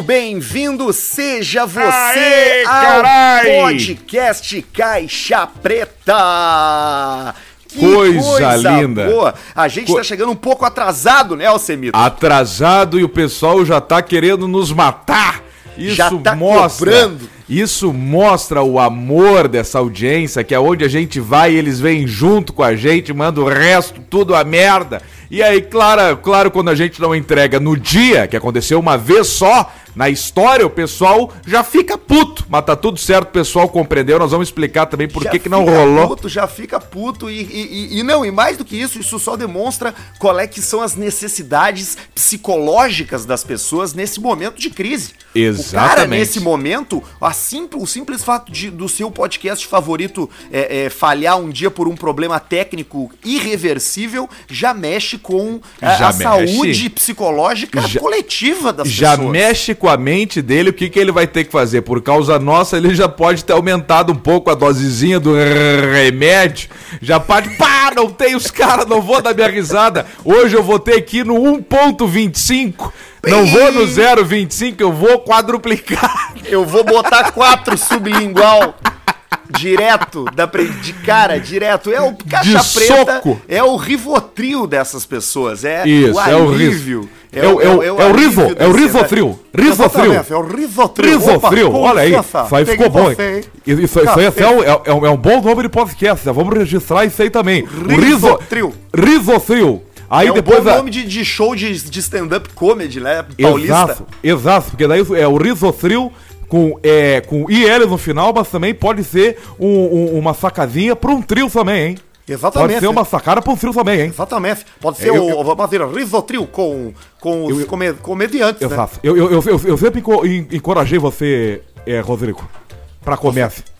Muito bem-vindo, seja você Aê, ao carai! podcast Caixa Preta. Que Coisa linda. boa. A gente Co- tá chegando um pouco atrasado, né, Alcemito? Atrasado e o pessoal já tá querendo nos matar. Isso Já tá mostra. cobrando. Isso mostra o amor dessa audiência, que é onde a gente vai eles vêm junto com a gente, manda o resto tudo a merda. E aí, claro, claro, quando a gente não entrega no dia, que aconteceu uma vez só na história, o pessoal já fica puto. Mas tá tudo certo, o pessoal compreendeu. Nós vamos explicar também por Já que, que não rolou. Puto, já fica puto e, e- e- e não, e mais do que isso, isso só demonstra qual é que são as necessidades psicológicas das pessoas nesse momento de crise. O cara, Exatamente. nesse momento, a simples, o simples fato de, do seu podcast favorito é, é, falhar um dia por um problema técnico irreversível já mexe com a, Já a mexe. saúde psicológica Já- coletiva das já pessoas. mexe com a mente dele, o que, que ele vai ter que fazer? Por causa nossa, ele já pode ter aumentado um pouco a dosezinha do remédio. Já pode, pá, não tem os caras, não vou dar minha risada. Hoje eu vou ter que ir no 1.25. Não vou no 0.25, eu vou quadruplicar. Eu vou botar quatro sublingual direto, da pre- de cara, direto. É o caixa De preta, soco. é o rivotril dessas pessoas. É Isso, o é o alívio. É o- é o- é o alívio rivo, da é o rivotril. Rivotril. É o rivotril. Rivotril, Opa, olha aí. confiança. Isso aí Peguei ficou bom, hein? Isso, isso é um, é, um, é bom nome de podcast, já vamos registrar isso aí também. O Rivotril. Rivotril. Aí É um depois bom a- nome de, de show de, de stand-up comedy, né? Paulista. Exato, exato, porque daí é o risotril com, é, com IL no final, mas também pode ser um- um- uma sacadinha para um trio também, hein? Exatamente. Pode ser uma sacada para um trio também, hein? Exatamente. Pode ser Eu- o, vamos dizer, rivotril com, com os Eu- come- comediantes, né? Exato. Eu, eu, eu, eu, eu sempre enco- en- encorajei você, é, Rodrigo, para comércio. Você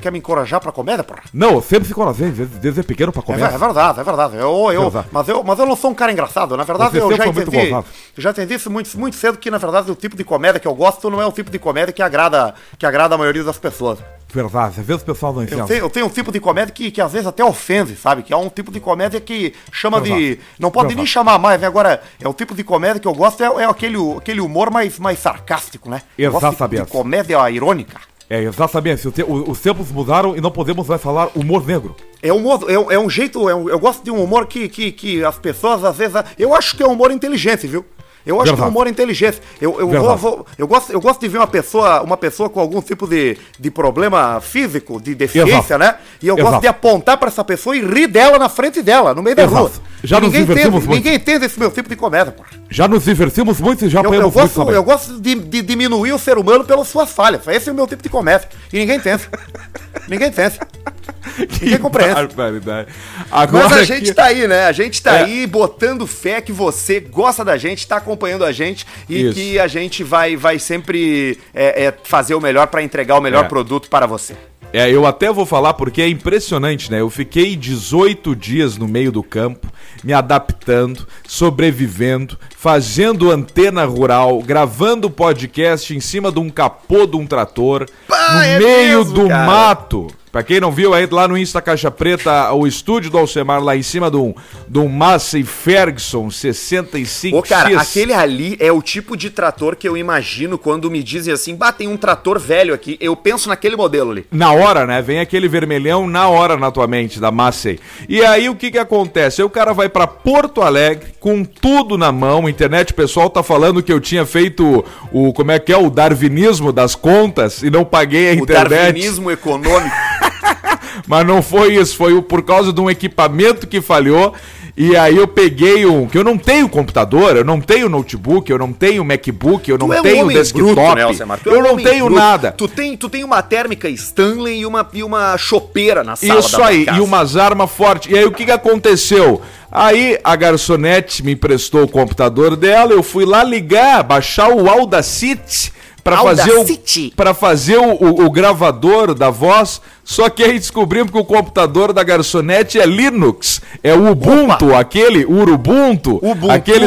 quer me encorajar pra comédia, porra? Não, eu sempre se encorajei, desde, desde pequeno para É, ver- é comércio. verdade, é verdade. Eu, eu, mas, eu, mas eu não sou um cara engraçado. Na verdade, Você eu já entendi. Já entendi isso muito, muito cedo que, na verdade, o tipo de comédia que eu gosto não é o tipo de comédia que agrada, que agrada a maioria das pessoas. Verdade, às vezes o pessoal não Eu entende. tenho, eu tenho um tipo de comédia que, que às vezes até ofende, sabe? Que é um tipo de comédia que chama de. Exato. Não pode nem Exato. chamar mais, né? Agora, é o tipo de comédia que eu gosto, é, é aquele, aquele humor mais, mais sarcástico, né? Eu gosto de- Exatamente. de comédia irônica. É, exatamente. Os tempos mudaram e não podemos mais falar humor negro. É um, humor- é, é um jeito, é um- eu gosto de um humor que, que, que as pessoas às vezes. Eu acho que é um humor inteligente, viu? Eu acho que é Verdade. um humor inteligente. Eu, eu, vou, vou- eu, gosto, eu gosto de ver uma pessoa, uma pessoa com algum tipo de, de problema físico, de deficiência, Exato. né? E eu gosto Exato. de apontar pra essa pessoa e rir dela na frente dela, no meio da Exato. rua. Já E nos ninguém divertimos entende, muito. ninguém entende esse meu tipo de comédia, porra. Já nos divertimos muito e já Eu, eu apanhamos muito gosto, também. eu gosto de, de diminuir o ser humano pelas suas falhas. Esse é o meu tipo de comédia. E ninguém entende. ninguém entende. Ninguém compreende. barbaridade. Agora Mas a gente que- tá aí, né? A gente tá É. aí botando fé que você gosta da gente, tá acompanhando a gente e Isso. que a gente vai, vai sempre é, é, fazer o melhor pra entregar o melhor É. produto para você. É, eu até vou falar porque é impressionante, né? Eu fiquei 18 dias no meio do campo, me adaptando, sobrevivendo, fazendo antena rural, gravando podcast em cima de um capô de um trator, Pá, no é meio mesmo, do cara. mato. Pra quem não viu, aí lá no Insta Caixa Preta, o estúdio do Alcemar lá em cima um, de um Massey Ferguson 65X. Ô, cara, aquele ali é o tipo de trator que eu imagino quando me dizem assim, bah, tem um trator velho aqui. Eu penso naquele modelo ali. Na hora, né? Vem aquele vermelhão na hora na tua mente, da Massey. E aí o que que acontece? Aí o cara vai pra Porto Alegre com tudo na mão. Internet, o pessoal tá falando que eu tinha feito o, como é que é, o darwinismo das contas e não paguei a O internet. darwinismo econômico. Mas não foi isso, foi o- por causa de um equipamento que falhou. E aí eu peguei um. Que eu não tenho computador, eu não tenho notebook, eu não tenho MacBook, eu não Tu é um tenho desktop. bruto, né? Tu é eu um não tenho bruto. nada. Tu tem, tu tem uma térmica Stanley e uma, e uma chopeira na sala Isso da aí, casa. e umas armas fortes. E aí o que, que aconteceu? Aí a garçonete me emprestou o computador dela, eu fui lá ligar, baixar o Audacity para fazer o para fazer o, o- o gravador da voz. Só que aí descobrimos que o computador da garçonete é Linux, é o Ubuntu, aquele Urubuntu, Ubuntu. aquele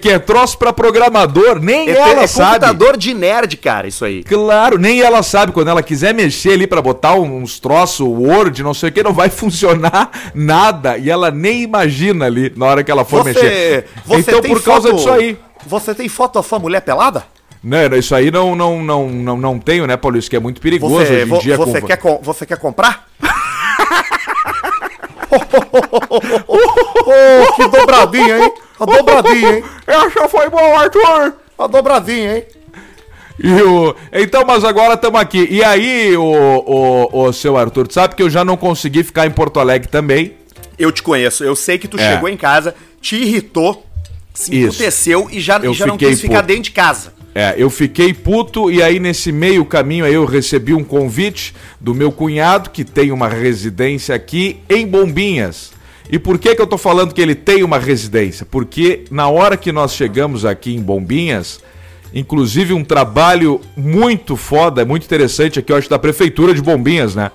que é troço para programador, nem É, ela é sabe. computador de nerd, cara, isso aí. Claro, nem ela sabe quando ela quiser mexer ali pra botar uns troços, Word, não sei o que, não vai funcionar nada e ela nem imagina ali na hora que ela for Você, mexer. você então por causa foto- disso aí. Você tem foto da sua mulher pelada? Né, isso aí não, não, não, não, não tenho, né, Paulo? Isso que é muito perigoso Você, hoje em vo- dia. você, com- quer, com- você quer comprar? oh, que dobradinha, hein? A dobradinha, hein? Essa foi bom, Arthur! A dobradinha, hein? O... Então, mas agora estamos aqui. E aí, o, o, o seu Arthur, tu sabe que eu já não consegui ficar em Porto Alegre também. Eu te conheço, eu sei que tu É. chegou em casa, te irritou, se emputeceu e já, Eu já não quis ficar dentro de casa. É, eu fiquei puto e aí nesse meio caminho aí eu recebi um convite do meu cunhado que tem uma residência aqui em Bombinhas. E por que que eu tô falando que ele tem uma residência? Porque na hora que nós chegamos aqui em Bombinhas, inclusive um trabalho muito foda, muito interessante aqui, eu acho da prefeitura de Bombinhas, né?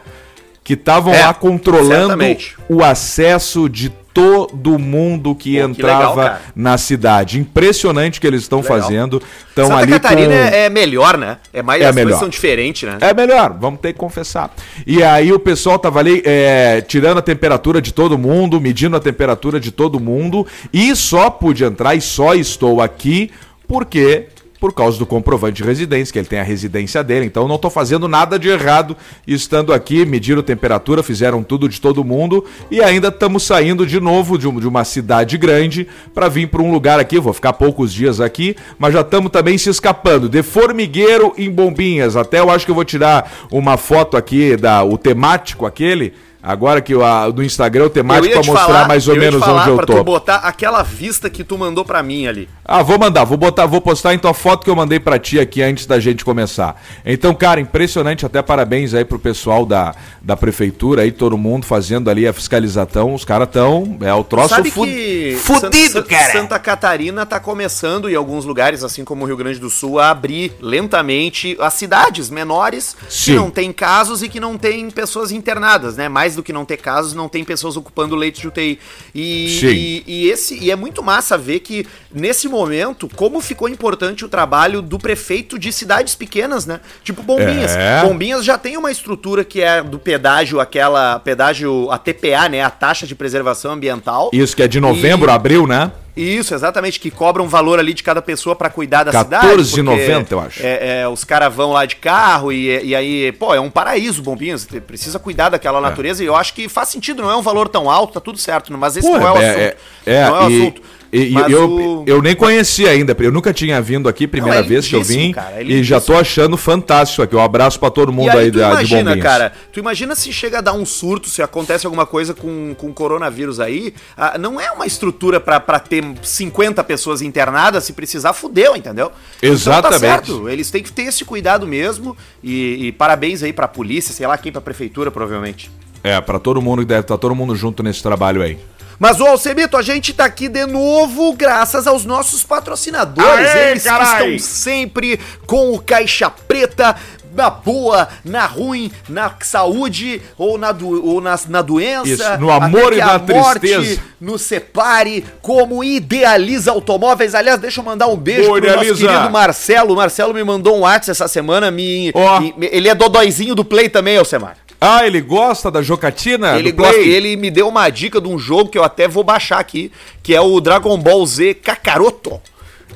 Que estavam É, lá controlando certamente. o acesso de todo mundo que Pô, que entrava legal, cara. na cidade. Impressionante o que eles estão Legal. fazendo. Estão Santa ali Catarina com... é, é melhor, né? É mais, É as melhor. coisas são diferentes, né? É melhor, vamos ter que confessar. E aí o pessoal tava ali é, tirando a temperatura de todo mundo, medindo a temperatura de todo mundo, e só pude entrar e só estou aqui porque por causa do comprovante de residência, que ele tem a residência dele. Então não estou fazendo nada de errado estando aqui, mediram temperatura, fizeram tudo de todo mundo e ainda estamos saindo de novo de, um- uma cidade grande para vir para um lugar aqui. Vou ficar poucos dias aqui, mas já estamos também se escapando de Formigueiro em Bombinhas. Até eu acho que eu vou tirar uma foto aqui da o temático aquele. Agora que o, no Instagram o temático para te mostrar falar- mais ou eu menos falar onde eu pra tô. tu botar aquela vista que tu mandou pra mim ali. Ah, vou mandar, vou botar, vou postar então a foto que eu mandei pra ti aqui antes da gente começar. Então, cara, impressionante, até parabéns aí pro pessoal da, da prefeitura aí, todo mundo fazendo ali a fiscalização. Os caras tão, é o troço Sabe fu- que fudido, San- San- cara. Santa Catarina tá começando em alguns lugares, assim como o Rio Grande do Sul, a abrir lentamente as cidades menores Sim. que não tem casos e que não tem pessoas internadas, né? Mais do que não ter casos, não tem pessoas ocupando leitos de UTI. E, e, e esse e é muito massa ver que nesse momento como ficou importante o trabalho do prefeito de cidades pequenas, né? Tipo Bombinhas. É. Bombinhas já tem uma estrutura que é do pedágio, aquela pedágio, a TPA, né? A taxa de preservação ambiental. Isso que é de novembro, E- abril, né? Isso, exatamente, que cobra um valor ali de cada pessoa pra cuidar da 14,90, cidade. porque, eu acho. É, é, os caras vão lá de carro e, e aí, pô, é um paraíso, Bombinhas. Você precisa cuidar daquela natureza e eu acho que faz sentido, não é um valor tão alto, tá tudo certo, mas esse Pô, não é o é- assunto. é- é, não é o assunto. E, eu, o- eu nem conhecia ainda, eu nunca tinha vindo aqui, primeira Não, é vez que eu vim, cara, é e já tô achando fantástico aqui. Um abraço pra todo mundo E aí, aí, tu da, de imagina, Bombinhas. cara, tu imagina se chega a dar um surto, se acontece alguma coisa com, com coronavírus aí, ah, não é uma estrutura pra, pra ter 50 pessoas internadas, se precisar, fudeu, entendeu? Exatamente. Então tá certo, eles têm que ter esse cuidado mesmo, e, e parabéns aí pra polícia, sei lá quem, pra prefeitura, provavelmente. É, pra todo mundo que deve estar todo mundo junto nesse trabalho aí. Mas, ô Alcemito, a gente tá aqui de novo graças aos nossos patrocinadores. Aê, Eles carai! que estão sempre com o Caixa Preta, na boa, na ruim, na saúde ou na, do, ou na, na doença. Isso, no amor até e na a morte tristeza. Nos separe, como Idealiza Automóveis. Aliás, deixa eu mandar um beijo Boa, pro nosso Idealiza. querido Marcelo. O Marcelo me mandou um WhatsApp essa semana. Me, Ó. me- ele é dodóizinho do Play também, Alcemar. Ah, ele gosta da jocatina? Ele, ele me deu uma dica de um jogo que eu até vou baixar aqui, que é o Dragon Ball Z Kakaroto.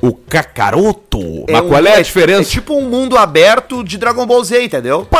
O Kakaroto? Mas um- qual é a É diferença? tipo um mundo aberto de Dragon Ball Z, entendeu? Tipo,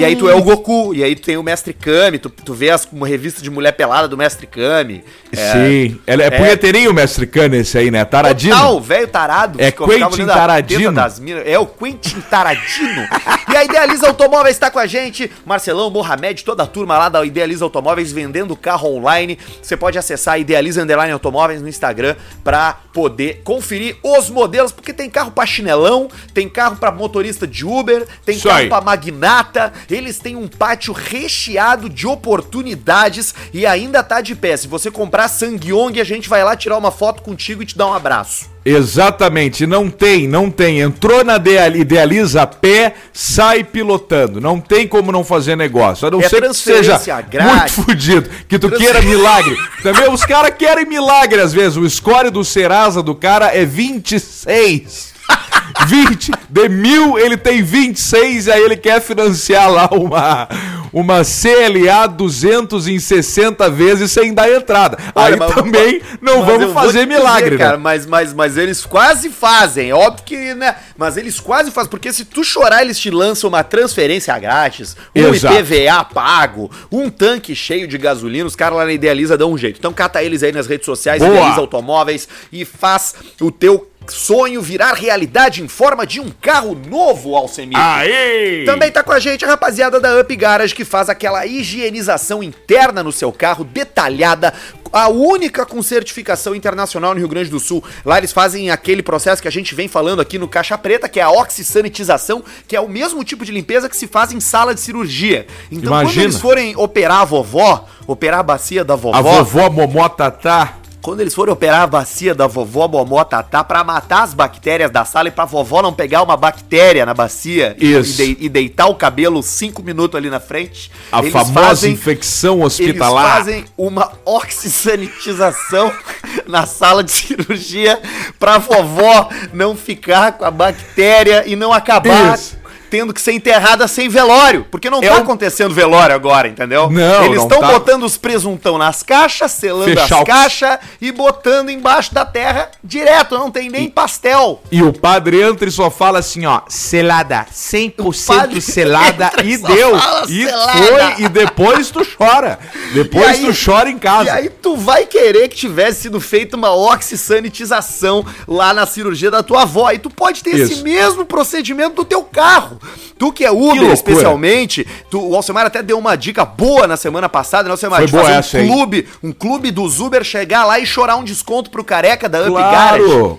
e aí tu é o Goku, e aí tu tem o Mestre Kami, tu, tu vê as, uma revista de mulher pelada do Mestre Kami. Sim. Ela é, é- punheteirinho o mestre Khan esse aí, né? Taradino. Total, velho tarado. É Quentin Taradino. É o Quentin Taradino. e a Idealiza Automóveis está com a gente. Marcelão, Mohamed, toda a turma lá da Idealiza Automóveis vendendo carro online. Você pode acessar Idealiza Underline Automóveis no Instagram para poder conferir os modelos, porque tem carro para chinelão, tem carro para motorista de Uber, tem Isso carro aí. para magnata. Eles têm um pátio recheado de oportunidades e ainda tá de pé. Se você comprar Sangyong, a gente vai lá tirar uma foto contigo e te dar um abraço. Exatamente, não tem, não tem. Entrou na Ideal- Idealiza a pé, sai pilotando. Não tem como não fazer negócio. A não É ser que seja grátis. muito fudido, que tu queira milagre. Também os caras querem milagre às vezes. O score do Serasa do cara é 26. 20 de mil, ele tem 26 e aí ele quer financiar lá uma, uma CLA 260 vezes sem dar entrada. Olha, Aí mas- também não vamos fazer milagre, dizer, cara, né? mas, mas, mas eles quase fazem. É óbvio que, né? Mas eles quase fazem. Porque se tu chorar, eles te lançam uma transferência grátis, um Exato. IPVA pago, um tanque cheio de gasolina. Os caras lá na Idealiza dão um jeito. Então cata eles aí nas redes sociais, Boa. Idealiza Automóveis e faz o teu sonho virar realidade em forma de um carro novo, Alcemir. Aê! Também tá com a gente a rapaziada da Up Garage que faz aquela higienização interna no seu carro, detalhada, a única com certificação internacional no Rio Grande do Sul. Lá eles fazem aquele processo que a gente vem falando aqui no Caixa Preta, que é a oxisanitização, que é o mesmo tipo de limpeza que se faz em sala de cirurgia. Então quando Imagina. eles forem operar a vovó, operar a bacia da vovó, A vovó Momó Tatá. Quando eles forem operar a bacia da vovó Momó Tatá pra matar as bactérias da sala e pra vovó não pegar uma bactéria na bacia e- Isso. E, de- e deitar o cabelo cinco minutos ali na frente. A eles famosa fazem- infecção Eles hospitalar. fazem uma oxisanitização na sala de cirurgia pra vovó não ficar com a bactéria e não acabar Isso. Tendo que ser enterrada sem velório. Porque não É tá um- acontecendo velório agora, entendeu? Não, Eles estão tá. botando os presuntão nas caixas, selando as caixas e botando embaixo da terra direto. Não tem nem pastel. E o padre entra e só fala assim, ó, selada, 100% padre selada e e deu. E selada. foi, e depois tu chora. Depois E aí- tu chora em casa. E aí tu vai querer que tivesse sido feita uma oxisanitização lá na cirurgia da tua avó. E tu pode ter esse Isso. mesmo procedimento do teu carro. Tu que é Uber, loucura. especialmente, tu, o Alcemar até deu uma dica boa na semana passada, né, Alcemar? Foi De boa fazer essa, um hein? clube, um clube dos Uber chegar lá e chorar um desconto pro careca da Up Garage.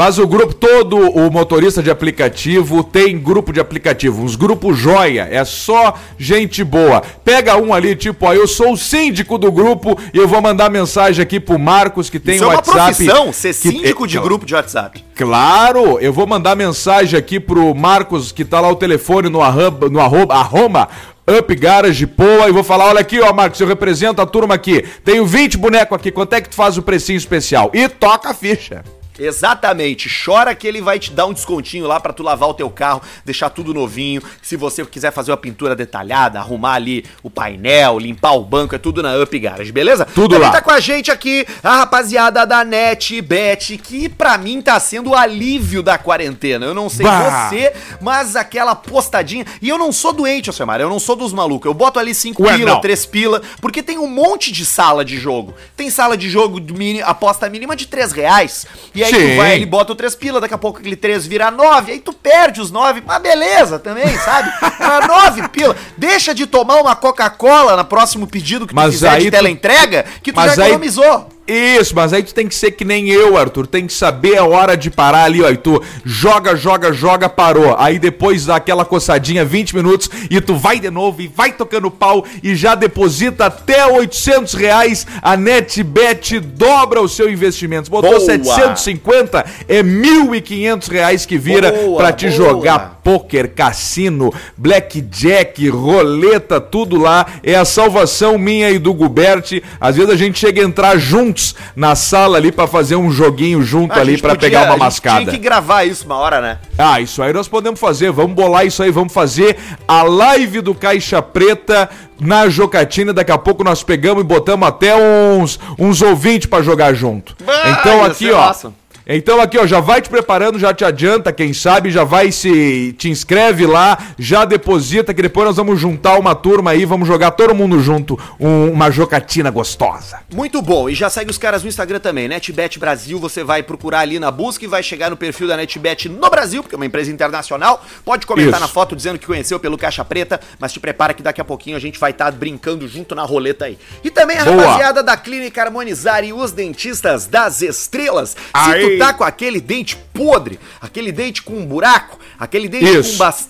Faz o grupo, todo o motorista de aplicativo tem grupo de aplicativo, uns grupos joia, é só gente boa. Pega um ali, tipo, ó, eu sou o síndico do grupo e eu vou mandar mensagem aqui pro Marcos que tem Isso o é uma WhatsApp. profissão, ser que- síndico de é- grupo de WhatsApp. Claro, eu vou mandar mensagem aqui pro Marcos, que tá lá o telefone no arroba, no arroba, arroba Up Garage Poa, e vou falar, olha aqui, ó, Marcos, eu represento a turma aqui, tenho 20 bonecos aqui, quanto é que tu faz o precinho especial? E toca a ficha. Exatamente, chora que ele vai te dar um descontinho lá pra tu lavar o teu carro, deixar tudo novinho. Se você quiser fazer uma pintura detalhada, arrumar ali o painel, limpar o banco, é tudo na Up Garage, beleza? Tudo Também lá. tá com a gente aqui a rapaziada da NetBet, que pra mim tá sendo o alívio da quarentena. Eu não sei Bah. você, mas aquela postadinha. E eu não sou doente, Alcemar, eu não sou dos malucos. Eu boto ali 5 Ué, pila, não. 3 pila, porque tem um monte de sala de jogo. Tem sala de jogo de mini, aposta mínima de 3 reais. E aí tu Sim. vai ali, bota o 3 pila, daqui a pouco aquele 3 vira 9, aí tu perde os 9. Mas beleza também, sabe? Mas 9 pila. Deixa de tomar uma Coca-Cola no próximo pedido que tu Mas fizer aí de tu- teleentrega, que tu Mas já aí- economizou. Isso, mas aí tu tem que ser que nem eu, Arthur. Tem que saber a hora de parar ali, ó. E tu joga, joga, joga, parou. Aí depois dá aquela coçadinha, 20 minutos, e tu vai de novo e vai tocando pau e já deposita até 800 reais. A NetBet dobra o seu investimento. Botou Boa. 750, é 1.500 reais que vira Boa, pra te boa. jogar poker, cassino, blackjack, roleta, tudo lá. É a salvação minha e do Gubert. Às vezes a gente chega a entrar juntos na sala ali pra fazer um joguinho junto A ali podia- pegar uma a gente mascada. Tinha que gravar isso uma hora, né? Ah, isso aí nós podemos fazer. Vamos bolar isso aí, vamos fazer a live do Caixa Preta na Jocatina. Daqui a pouco nós pegamos e botamos até uns, uns ouvintes pra jogar junto. Vai, então aqui, ó. massa. Então aqui, ó, já vai te preparando, já te adianta, quem sabe, já vai se te inscreve lá, já deposita que depois nós vamos juntar uma turma aí, vamos jogar todo mundo junto, um- uma jocatina gostosa. Muito bom. E já segue os caras no Instagram também, NetBet Brasil. Você vai procurar ali na busca e vai chegar no perfil da NetBet no Brasil, porque é uma empresa internacional. Pode comentar Isso. na foto dizendo que conheceu pelo Caixa Preta, mas te prepara que daqui a pouquinho a gente vai estar brincando junto na roleta aí. E também a Boa. rapaziada da Clínica Harmonizar e os dentistas das estrelas. Se Aí. Tá com aquele dente podre, aquele dente com um buraco, aquele dente Isso. com bastante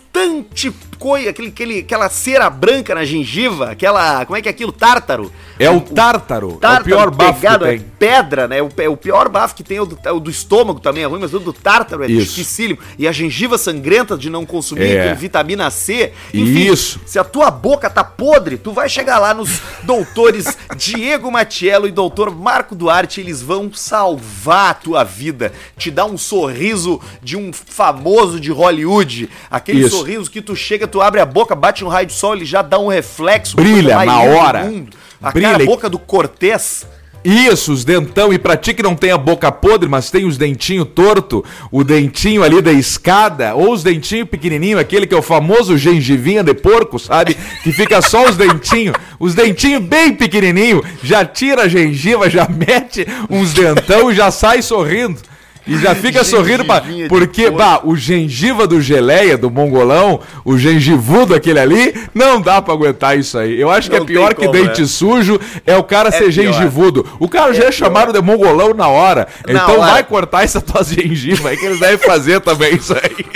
coisa, aquele, aquele, aquela cera branca na gengiva, aquela. Como é que é aquilo? Tártaro. É o tártaro, é o Tártaro pior bafo que é tem. pedra, né? O, é o pior bafo que tem é o do, é o do estômago também, é ruim, mas o do tártaro é Isso. dificílimo. E a gengiva sangrenta de não consumir É. vitamina C. Isso. se a tua boca tá podre, tu vai chegar lá nos doutores Diego Matiello e doutor Marco Duarte, eles vão salvar a tua vida, te dar um sorriso de um famoso de Hollywood, aquele Isso. sorriso sorriso que tu chega, tu abre a boca, bate um raio de sol, ele já dá um reflexo. Brilha na hora. A Brilha cara, a boca do Cortez. Isso, os dentão. E pra ti que não tem a boca podre, mas tem os dentinhos torto, o dentinho ali da escada, ou os dentinhos pequenininho, aquele que é o famoso gengivinha de porco, sabe? Que fica só os dentinhos, os dentinhos bem pequenininho, já tira a gengiva, já mete uns dentão e já sai sorrindo. E já fica sorrindo, pra, porque, bah, o gengiva do geleia, do mongolão, o gengivudo aquele ali, não dá pra aguentar isso aí. Eu acho que Não é pior que como, dente né? sujo, é o cara ser pior. gengivudo. O cara já é chamado de mongolão na hora. Na então hora. vai cortar essa tua gengiva aí que eles devem fazer também isso aí.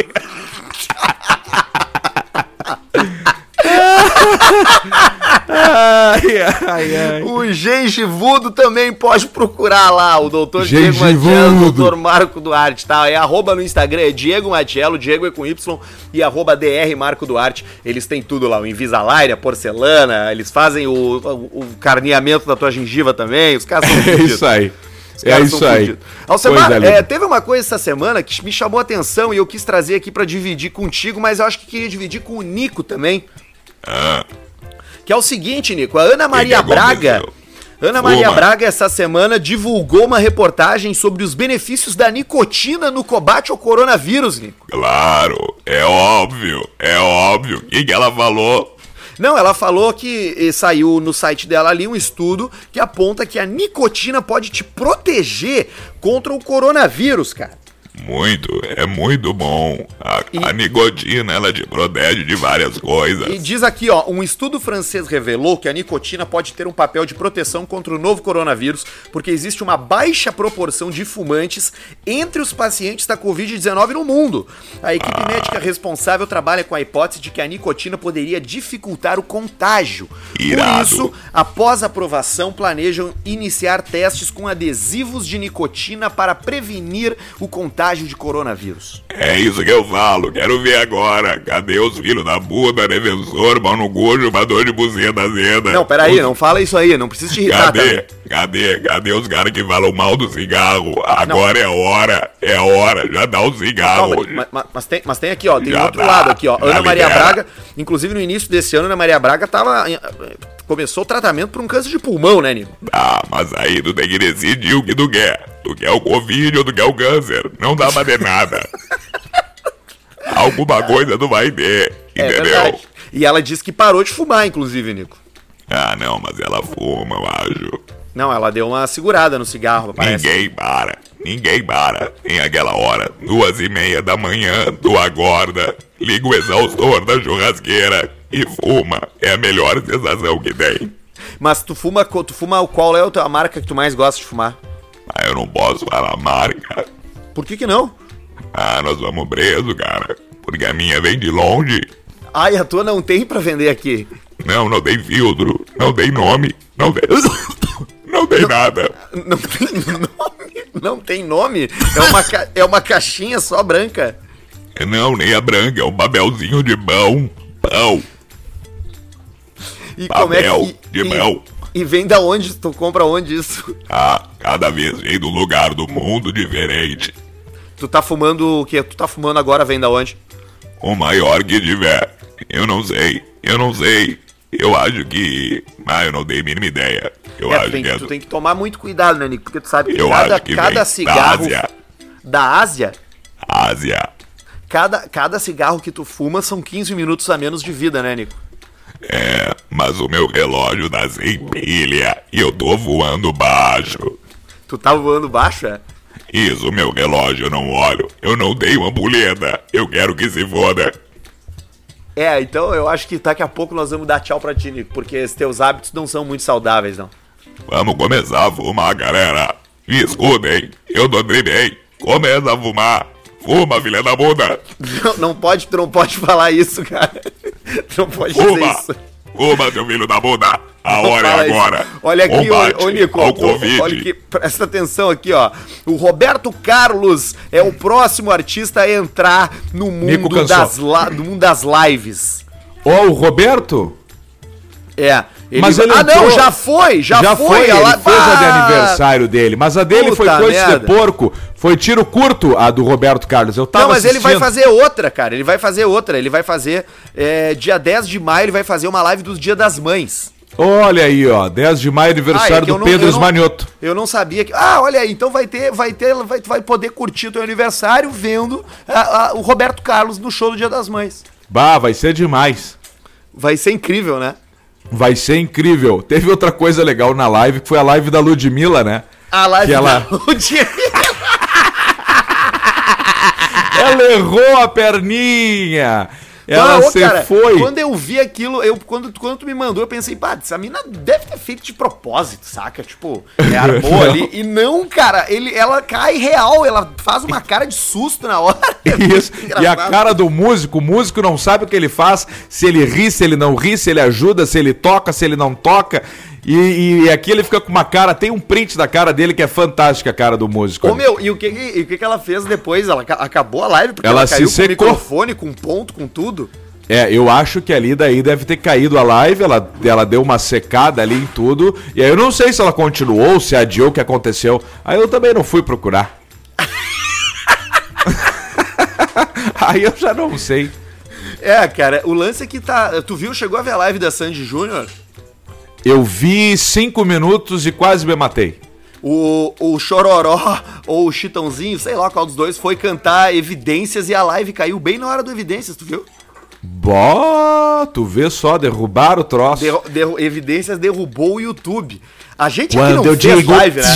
ai, ai, ai. O gengivudo também pode procurar lá, o doutor Diego Gengivudo. Matiello, doutor Marco Duarte, tá? É arroba no Instagram, é Diego Matiello, Diego é com Y e arroba DR Marco Duarte. Eles têm tudo lá, o Invisalign, a porcelana, eles fazem o, o, o carneamento da tua gengiva também, os caras são É isso aí. Os É caras isso são aí. fudidos. Alcemar, é, teve uma coisa essa semana que me chamou a atenção e eu quis trazer aqui pra dividir contigo, mas eu acho que queria dividir com o Nico também. Que é o seguinte, Nico, a Ana Maria Braga. Ana Maria Uma. Braga, essa semana, divulgou uma reportagem sobre os benefícios da nicotina no combate ao coronavírus, Nico. Claro, é óbvio, é óbvio. O que, que ela falou? Não, ela falou que eh, saiu no site dela ali um estudo que aponta que a nicotina pode te proteger contra o coronavírus, cara. Muito, é muito bom. A, E- a nicotina, ela te protege de várias coisas. E diz aqui, ó, um estudo francês revelou que a nicotina pode ter um papel de proteção contra o novo coronavírus, porque existe uma baixa proporção de fumantes entre os pacientes da Covid-19 no mundo. A equipe Ah. médica responsável trabalha com a hipótese de que a nicotina poderia dificultar o contágio. Por Irado. isso, após a aprovação, planejam iniciar testes com adesivos de nicotina para prevenir o contágio de coronavírus. É isso que eu falo, quero ver agora. Cadê os filhos da puta, defensor, pau no cu, chupador de buceta azeda? Não, peraí, não fala isso aí, não precisa te irritar Cadê? Cadê? Cadê os caras que falam mal do cigarro? Agora é hora, é hora, já dá o cigarro. Calma, mas, mas- mas tem, mas tem aqui, ó, tem Já outro dá, lado aqui, ó. Ana Maria libera. Braga, inclusive no início desse ano, Ana Maria Braga tava. Começou o tratamento por um câncer de pulmão, né, Nico? Ah, mas aí tu tem que decidir o que tu quer. Tu quer o Covid ou tu quer o câncer? Não dá pra ter nada. Alguma coisa tu vai ter, É entendeu? verdade. E ela disse que parou de fumar, inclusive, Nico. ah, não, mas ela fuma, eu acho. Não, ela deu uma segurada no cigarro, parece. Ninguém para, ninguém para. Tem aquela hora, duas e meia da manhã, tu acorda, liga o exaustor da churrasqueira e fuma. É a melhor sensação que tem. Mas tu fuma, tu fuma qual é a marca que tu mais gosta de fumar? Mas eu não posso falar marca. Por que que não? Ah, nós vamos preso, cara. Porque a minha vem de longe. Ai, a tua não tem pra vender aqui. Não, não tem filtro, não tem nome, não tem. Não tem nada. Não tem nome? Não tem nome? É uma, é uma caixinha só branca. Não, nem a branca, é um papelzinho de pão. Pão. E Papel de e, mão. e vem da onde? Tu compra onde isso? Ah, cada vez vem de um lugar do mundo diferente. Tu tá fumando o quê? Tu tá fumando agora, vem da onde? O maior que tiver. Eu não sei, eu não sei. Eu acho que. Ah, eu não tenho a mínima ideia. Eu É, acho tem, que é. tu tem que tomar muito cuidado, né, Nico? Porque tu sabe que Eu cada, que cada vem da cigarro Ásia. da Ásia, Ásia. cada, cada cigarro que tu fuma são 15 minutos a menos de vida, né, Nico? É, mas o meu relógio tá sem pilha e eu tô voando baixo. Tu tá voando baixo, é? Isso, meu relógio eu não olho. Eu não tenho ampulheta. Eu quero que se foda. É, então eu acho que daqui a pouco nós vamos dar tchau pra ti, Nico, porque esses teus hábitos não são muito saudáveis, não. Vamos começar a fumar, galera. Me escutem, eu tô bem. Começa a fumar. Fuma, filha da puta. Não, não pode, tu não pode falar isso, cara. Tu não pode dizer Fuma. isso. Fuma, seu filho da puta. A Não hora é isso. agora. Olha aqui, ô, ô Nico, ao ô, Covid. olha aqui, presta atenção aqui, ó. O Roberto Carlos é o próximo artista a entrar no mundo das, la- no mundo das lives. Ó, o Roberto? É. Mas ele ah, entrou- não, já foi, já, Já, foi. foi, ele fez a de Ah, aniversário dele, mas a dele foi coisa de merda. porco. Foi tiro curto a do Roberto Carlos. Eu tava Não, mas ele vai assistindo. fazer outra, cara. Ele vai fazer outra. Ele vai fazer. é, dia 10 de maio, ele vai fazer uma live dos Dia das Mães. Olha aí, ó, 10 de maio, aniversário Ah, é eu do não- Pedro eu Esmanioto. Eu não sabia que. Ah, olha aí, então vai ter, vai ter, vai, vai poder curtir o teu aniversário vendo a- a- o Roberto Carlos no show do Dia das Mães. Bah, vai ser demais. Vai ser incrível, né? Vai ser incrível. Teve outra coisa legal na live, que foi a live da Ludmilla, né? A live Que ela- do dia. Ela errou a perninha. Ela ô, se cara, foi. Quando eu vi aquilo, eu, quando, quando tu me mandou, eu pensei, pá, essa mina deve ter feito de propósito, saca? Tipo, é, armou ali. E não, cara, ele, ela cai real, ela faz uma cara de susto na hora. Isso. Muito E a cara do músico, o músico não sabe o que ele faz, se ele ri, se ele não ri, se ele ajuda, se ele toca, se ele não toca. E, e aqui ele fica com uma cara, tem um print da cara dele que é fantástica a cara do músico. Ô meu, e o que, e o que, que ela fez depois? Ela ca- acabou a live porque Ela ela, se caiu com secou. o microfone, com ponto, com tudo. É, eu acho que ali daí deve ter caído a live, ela, ela deu uma secada ali em tudo. E aí eu não sei se ela continuou, se adiou o que aconteceu. Aí eu também não fui procurar. aí eu já não sei. É, cara, o lance é que tá. Tu viu, chegou a ver a live da Sandy Júnior? Eu vi cinco minutos e quase me matei. O, o Chororó ou o Chitãozinho, sei lá qual dos dois, foi cantar Evidências e a live caiu bem na hora do Evidências, tu viu? Bó, tu vê só, derrubar o troço. Derru- derru- Evidências derrubou o YouTube. A gente aqui Quando não eu fez digo. live, né?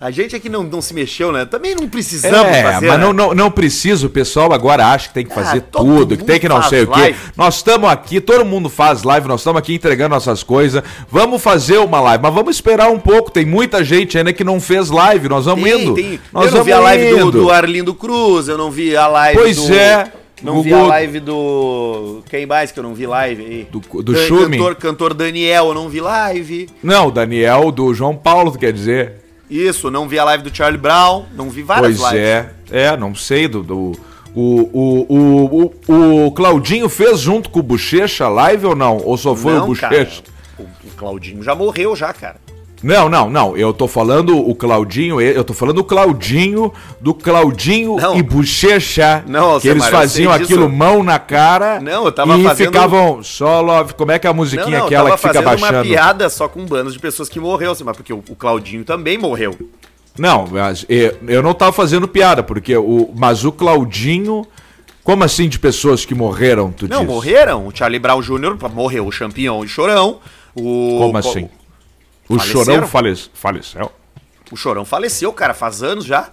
A gente aqui não, não se mexeu, né? Também não precisamos É, fazer, mas né? não, não, não precisa, o pessoal agora acha que tem que Ah, fazer tudo, que tem que não sei o quê. live. Nós estamos aqui, todo mundo faz live, nós estamos aqui entregando nossas coisas. Vamos fazer uma live, mas vamos esperar um pouco. Tem muita gente ainda que não fez live, nós vamos Tem, indo. tem. Nós eu não vi a live do, do Arlindo Cruz, eu não vi a live Pois do... é, Não Gugu- vi a live do... Quem mais que eu não vi live aí? Do- do. Cantor, cantor Daniel, eu não vi live. Não, Daniel, do João Paulo, tu quer dizer? Isso, não vi a live do Charlie Brown, não vi várias Pois lives. é, é, não sei, do. do o, o, o, o, o Claudinho fez junto com o Bochecha live ou não? Ou só foi o Não, cara, Bochecha? o, o Claudinho já morreu já, cara. Não, não, não. Eu tô falando o Claudinho, eu tô falando o Claudinho, do Claudinho Não. e Bochecha. Não, que eles eu faziam sei disso. aquilo mão na cara. Não, eu tava e fazendo- ficavam só love. Como é que é a musiquinha não, aquela eu que fica fazendo uma baixando? piada só com bandas de pessoas que morreu, assim, mas porque o, Claudinho também morreu. Não, mas eu, eu não tava fazendo piada, porque o. Mas o Claudinho. Como assim de pessoas que morreram, tu Não, diz? morreram. O Charlie Brown Jr. morreu, o Champion e o Chorão. O, Como assim? O Faleceram? Chorão fale- faleceu. O Chorão faleceu, cara, faz anos já.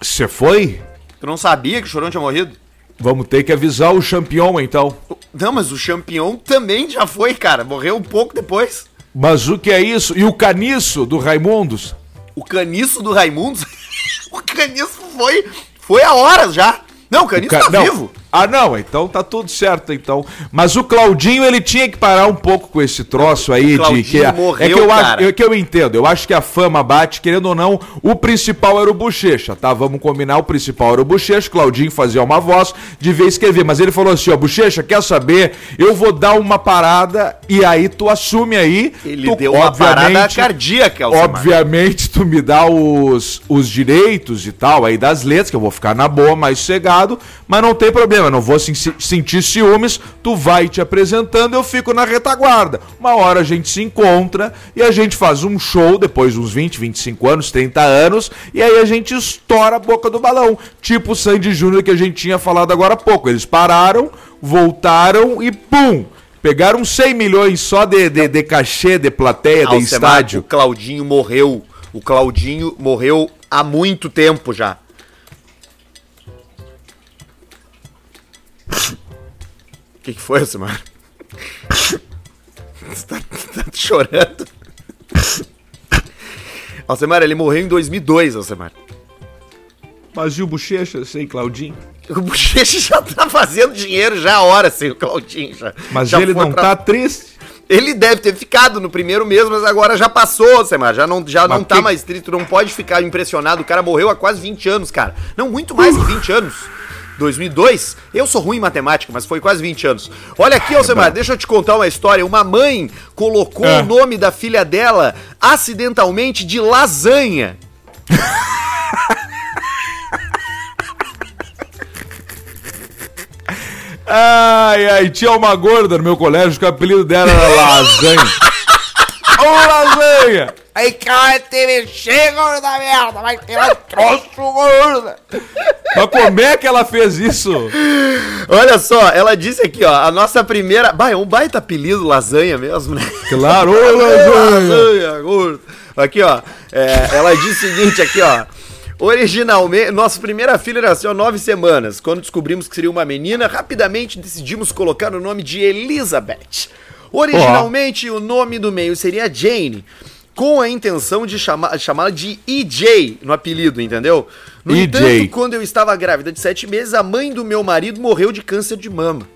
Você foi? Tu não sabia que o Chorão tinha morrido? Vamos ter que avisar o campeão, então. Não, mas o Champion também já foi, cara. Morreu um pouco depois. Mas o que é isso? E o caniço do Raimundos? O caniço do Raimundos. o caniço foi. Foi a horas já. Não, o caniço Ca- tá não. vivo. Ah, não, então tá tudo certo, então. Mas o Claudinho, ele tinha que parar um pouco com esse troço aí de que é, morreu, é que eu acho, cara. é que eu entendo. Eu acho que a fama bate, querendo ou não, o principal era o Bochecha, tá? Vamos combinar, o principal era o Bochecha, Claudinho fazia uma voz, devia escrever, mas ele falou assim, ó, Bochecha, quer saber? Eu vou dar uma parada e aí tu assume aí. Ele tu, deu uma parada cardíaca, Alcemar. Obviamente, tu me dá os, os direitos e tal aí das letras, que eu vou ficar na boa, mais sossegado, mas não tem problema, eu não vou sen- sentir ciúmes, tu vai te apresentando, eu fico na retaguarda. Uma hora a gente se encontra e a gente faz um show, depois de uns 20, 25 anos, 30 anos, e aí a gente estoura a boca do balão. Tipo o Sandy Júnior que a gente tinha falado agora há pouco. Eles pararam, voltaram e pum! Pegaram 100 milhões só de, de, de cachê, de plateia, de Alcemar, estádio. O Claudinho morreu. O Claudinho morreu há muito tempo já. Que, que foi, Alcemar? Você tá, tá chorando? Alcemar, ele morreu em 2002, Alcemar. Mas e o Bochecha sem Claudinho? O Bochecha já tá fazendo dinheiro já há hora sem o Claudinho. Já, Mas já ele não pra- tá triste? Ele deve ter ficado no primeiro mês, mas agora já passou, Semar. Já não, já Mas não tá que- mais triste. Não pode ficar impressionado. O cara morreu há quase 20 anos, cara. Não, muito mais que 20 anos. 2002. Eu sou ruim em matemática, mas foi quase 20 anos. Olha aqui, Alcemar, deixa eu te contar uma história. Uma mãe colocou É. o nome da filha dela acidentalmente de lasanha. Ai, ai, tinha uma gorda no meu colégio que o apelido dela era Lasanha. Ô, Lasanha! Aí, cara, teve chega da merda, vai ter um troço gorda. Mas como é que ela fez isso? Olha só, ela disse aqui, ó, a nossa primeira. Bah, é um baita apelido, lasanha mesmo, né? Claro, ô, Lasanha! Lasanha, gordo. Aqui, ó. é, ela disse o seguinte aqui, ó. Originalmente, nossa primeira filha nasceu há nove semanas. Quando descobrimos que seria uma menina, rapidamente decidimos colocar o nome de Elizabeth. Originalmente, o nome do meio seria Jane, com a intenção de chama- chamá-la de EJ no apelido, entendeu? No EJ. entanto, quando eu estava grávida de sete meses, a mãe do meu marido morreu de câncer de mama.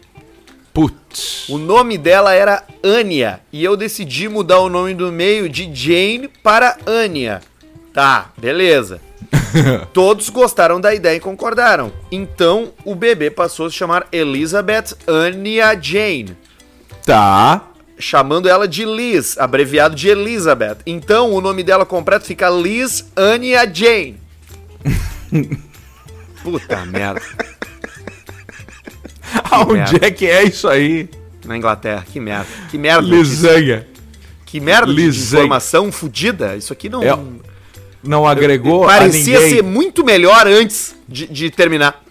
Putz. O nome dela era Ania e eu decidi mudar o nome do meio de Jane para Ania. Tá, beleza. Todos gostaram da ideia e concordaram. Então o bebê passou a se chamar Elizabeth Ania Jane, Tá. Chamando ela de Liz, abreviado de Elizabeth. Então o nome dela completo fica Liz Ania Jane. Puta merda. Aonde merda. é que é isso aí? Na Inglaterra, que merda. Que merda. Lisanha. Que merda de informação fodida. Isso aqui não. É, Não agregou a Parecia ninguém. ser muito melhor antes de, de terminar.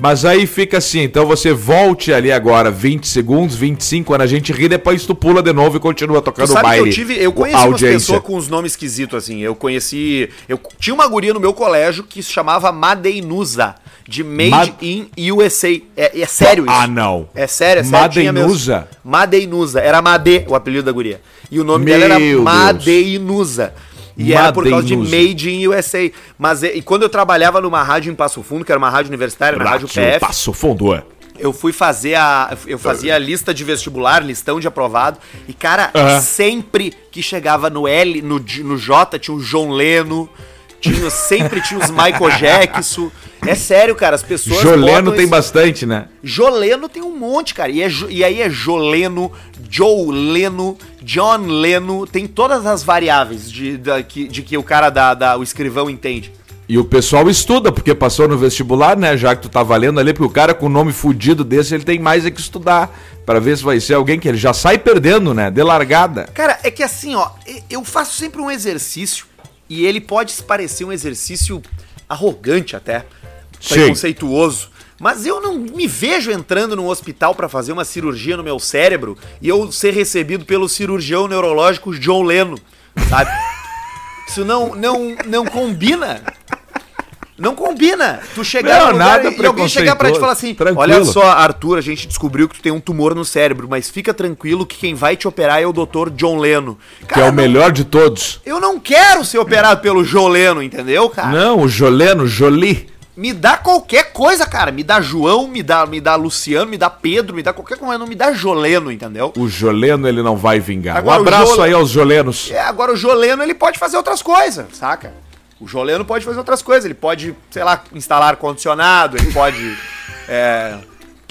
Mas aí fica assim, então você volte ali agora 20 segundos, 25, quando a gente ri, depois tu pula de novo e continua tocando o sabe que baile. eu tive. Eu conheci audiência. pessoas com uns nomes esquisitos, assim. Eu conheci. Eu tinha uma guria no meu colégio que se chamava Madeinusa, de Made Mad- in USA. É, é sério isso. Ah, não. É sério, é sério. Madeinusa? Madeinusa. Era Made, o apelido da guria. E o nome dela era Meu Deus. E era por causa de. Made in USA. Mas e, quando eu trabalhava numa rádio em Passo Fundo, que era uma rádio universitária, na rádio Rádio PF, Passo Fundo. eu fui fazer a. Eu fazia a lista de vestibular, listão de aprovado. E, cara, sempre que chegava no L, no, no J, tinha o João Leno. Tinha, sempre tinha os Michael Jackson. É sério, cara, as pessoas. Joleno tem esse- bastante, né? Joleno tem um monte, cara. E, é e aí é Joleno, Joe Leno, John Leno. Tem todas as variáveis de, da- que, de que o cara da, da- o escrivão entende. E o pessoal estuda, porque passou no vestibular, né? Já que tu tá valendo ali, porque o cara com nome fudido desse, ele tem mais é que estudar. Pra ver se vai ser alguém que ele já sai perdendo, né? De largada. Cara, é que assim, ó, eu faço sempre um exercício e ele pode parecer um exercício arrogante até, Sim. preconceituoso. Mas eu não me vejo entrando num hospital pra fazer uma cirurgia no meu cérebro e eu ser recebido pelo cirurgião neurológico John Leno, sabe? Isso não, não, não combina. Não combina. Tu chegar Não, nada e alguém chegar pra te falar assim: Tranquilo. Olha só, Arthur, a gente descobriu que tu tem um tumor no cérebro, mas fica tranquilo que quem vai te operar é o Dr. John Leno. Que é o melhor de todos. Eu não quero ser operado pelo John Leno, entendeu, cara? Não, o Joleno, Jolie. Me dá qualquer coisa, cara. Me dá João, me dá, me dá Luciano, me dá Pedro, me dá qualquer coisa, não me dá Joleno, entendeu? O Joleno, ele não vai vingar. Agora, um o abraço Jole- aí aos Jolenos. É, agora o Joleno ele pode fazer outras coisas, saca? O Joleno pode fazer outras coisas. Ele pode, sei lá, instalar ar-condicionado, ele pode. é,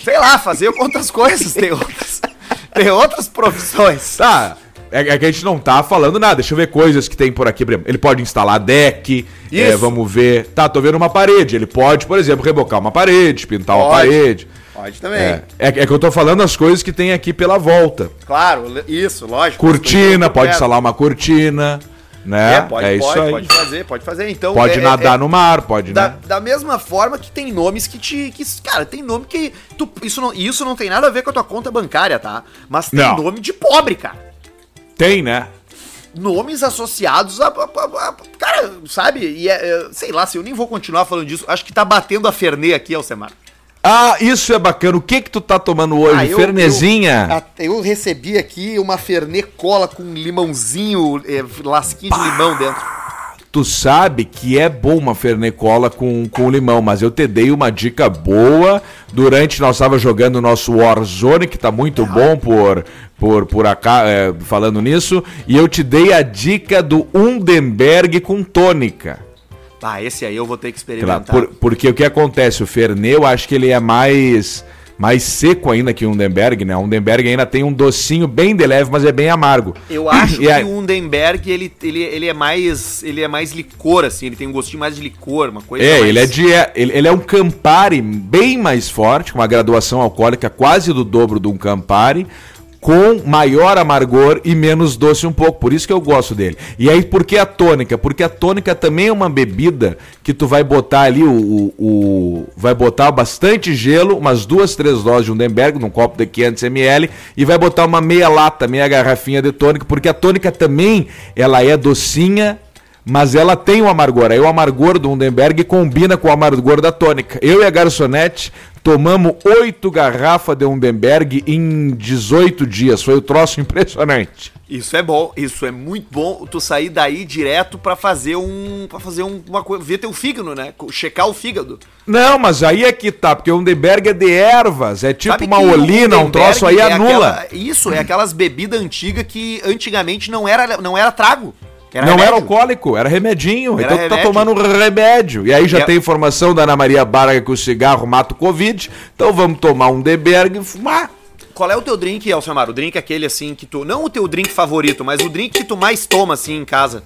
sei lá, fazer outras coisas. Tem outras, tem outras profissões. Tá. É, é que a gente não tá falando nada. Deixa eu ver coisas que tem por aqui. por exemplo. Ele pode instalar deck. é, vamos ver. Tá, tô vendo uma parede. Ele pode, por exemplo, rebocar uma parede, pintar uma Pode. parede. Pode também. É, é, é que eu tô falando as coisas que tem aqui pela volta. Claro, isso, lógico. Cortina, pode instalar uma cortina. Né? É, pode, isso pode, aí. pode fazer, pode fazer. Então, Pode é- nadar é- no mar, pode, Da, né? da mesma forma que tem nomes que te. Que, cara, tem nome que. Tu, isso, não, isso não tem nada a ver com a tua conta bancária, tá? Mas tem Não. nome de pobre, cara. Tem, né? Nomes associados a. a- a- a- cara, sabe? E é, é, sei lá, se eu nem vou continuar falando disso. Acho que tá batendo a Fernê aqui, Alcemar. Ah, isso é bacana. O que que tu tá tomando hoje? Ah, eu- Fernezinha? Eu, eu recebi aqui uma Fernê cola com limãozinho, é, lasquinho de limão dentro. Tu sabe que é bom uma fernecola com, com limão, mas eu te dei uma dica boa durante nós tava jogando o nosso Warzone, que tá muito bom por por por acá, é, falando nisso, e eu te dei a dica do Undenberg com tônica. Ah, esse aí eu vou ter que Claro, experimentar. por- porque o que acontece? O Fernet, eu acho que ele é mais mais seco ainda que o Undenberg, né? O Undenberg ainda tem um docinho bem de leve, mas é bem amargo. Eu acho que aí- o Undenberg, ele, ele, ele é mais. Ele é mais licor, assim, ele tem um gostinho mais de licor, uma coisa É, mais... ele é de é, ele, ele é um Campari bem mais forte, com uma graduação alcoólica quase do dobro de um Campari, com maior amargor e menos doce um pouco. Por isso que eu gosto dele. E aí, por que a tônica? Porque a tônica também é uma bebida que tu vai botar ali o, o- o- vai botar bastante gelo, umas duas, três doses de Undenberg num copo de 500 ml e vai botar uma meia lata, meia garrafinha de tônica, porque a tônica também ela é docinha mas ela tem um amargor. Aí o amargor do Undenberg combina com o amargor da tônica. Eu e a garçonete tomamos oito garrafas de Undenberg em 18 dias. Foi um troço impressionante. Isso é bom, isso é muito bom. Tu sair daí direto pra fazer um. para fazer um- uma coisa. Ver teu fígado, né? Checar o fígado. Não, mas aí é que tá, porque o Undenberg é de ervas, é tipo Sabe uma o olina, um troço aí é anula. aquela- isso, é aquelas bebidas antigas que antigamente não era, não era trago. Não remédio. era alcoólico, era remedinho. Era então tu tá remédio. tomando um remédio. E aí já E a- tem informação da Ana Maria Barga que o cigarro mata o Covid. Então vamos tomar um Undenberg e fumar. Qual é o teu drink, Alcemar? O drink aquele assim que tu. Não o teu drink favorito, mas o drink que tu mais toma assim em casa.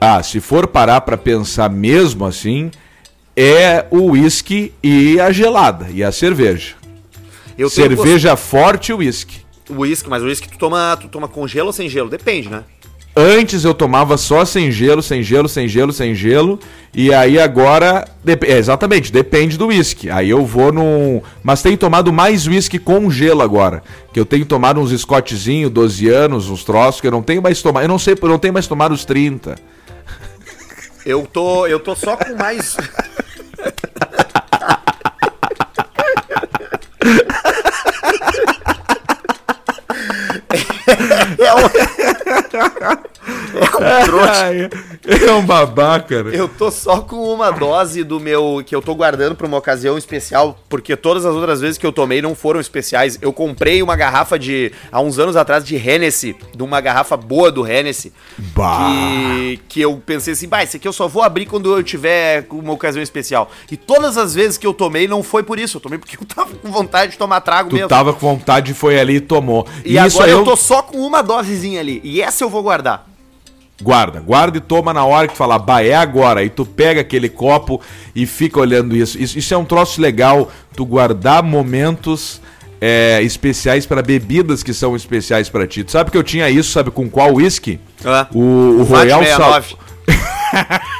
Ah, se for parar pra pensar mesmo assim, é o uísque e a gelada e a cerveja. Eu cerveja forte e uísque. Whisky, mas o whisky tu toma, tu toma com gelo ou sem gelo? Depende, né? Antes eu tomava só sem gelo, sem gelo, sem gelo, sem gelo. E aí agora. dep- é, exatamente, depende do uísque. Aí eu vou num. Mas tenho tomado mais uísque com gelo agora. Que eu tenho tomado uns Scottzinho, 12 anos, uns troços, que eu não tenho mais tomado. Eu não sei, eu não tenho mais tomado os 30. Eu tô, eu tô só com mais. é um trouxa. É um babaca, né? Eu tô só com uma dose do meu. que eu tô guardando pra uma ocasião especial, porque todas as outras vezes que eu tomei não foram especiais. Eu comprei uma garrafa de. há uns anos atrás de Hennessy, de uma garrafa boa do Hennessy. Bah. Que, que eu pensei assim, bah, esse aqui eu só vou abrir quando eu tiver uma ocasião especial. E todas as vezes que eu tomei não foi por isso. Eu tomei porque eu tava com vontade de tomar trago Tu mesmo. tava com vontade, foi ali e tomou. E agora eu tô só com uma dosezinha ali. E essa eu vou guardar. Guarda, guarda e toma na hora que falar, bah, é agora. Aí tu pega aquele copo e fica olhando isso. Isso, isso é um troço legal, tu guardar momentos é, especiais para bebidas que são especiais para ti. Tu sabe que eu tinha isso, sabe com qual whisky? Ah. O, o Royal Sal...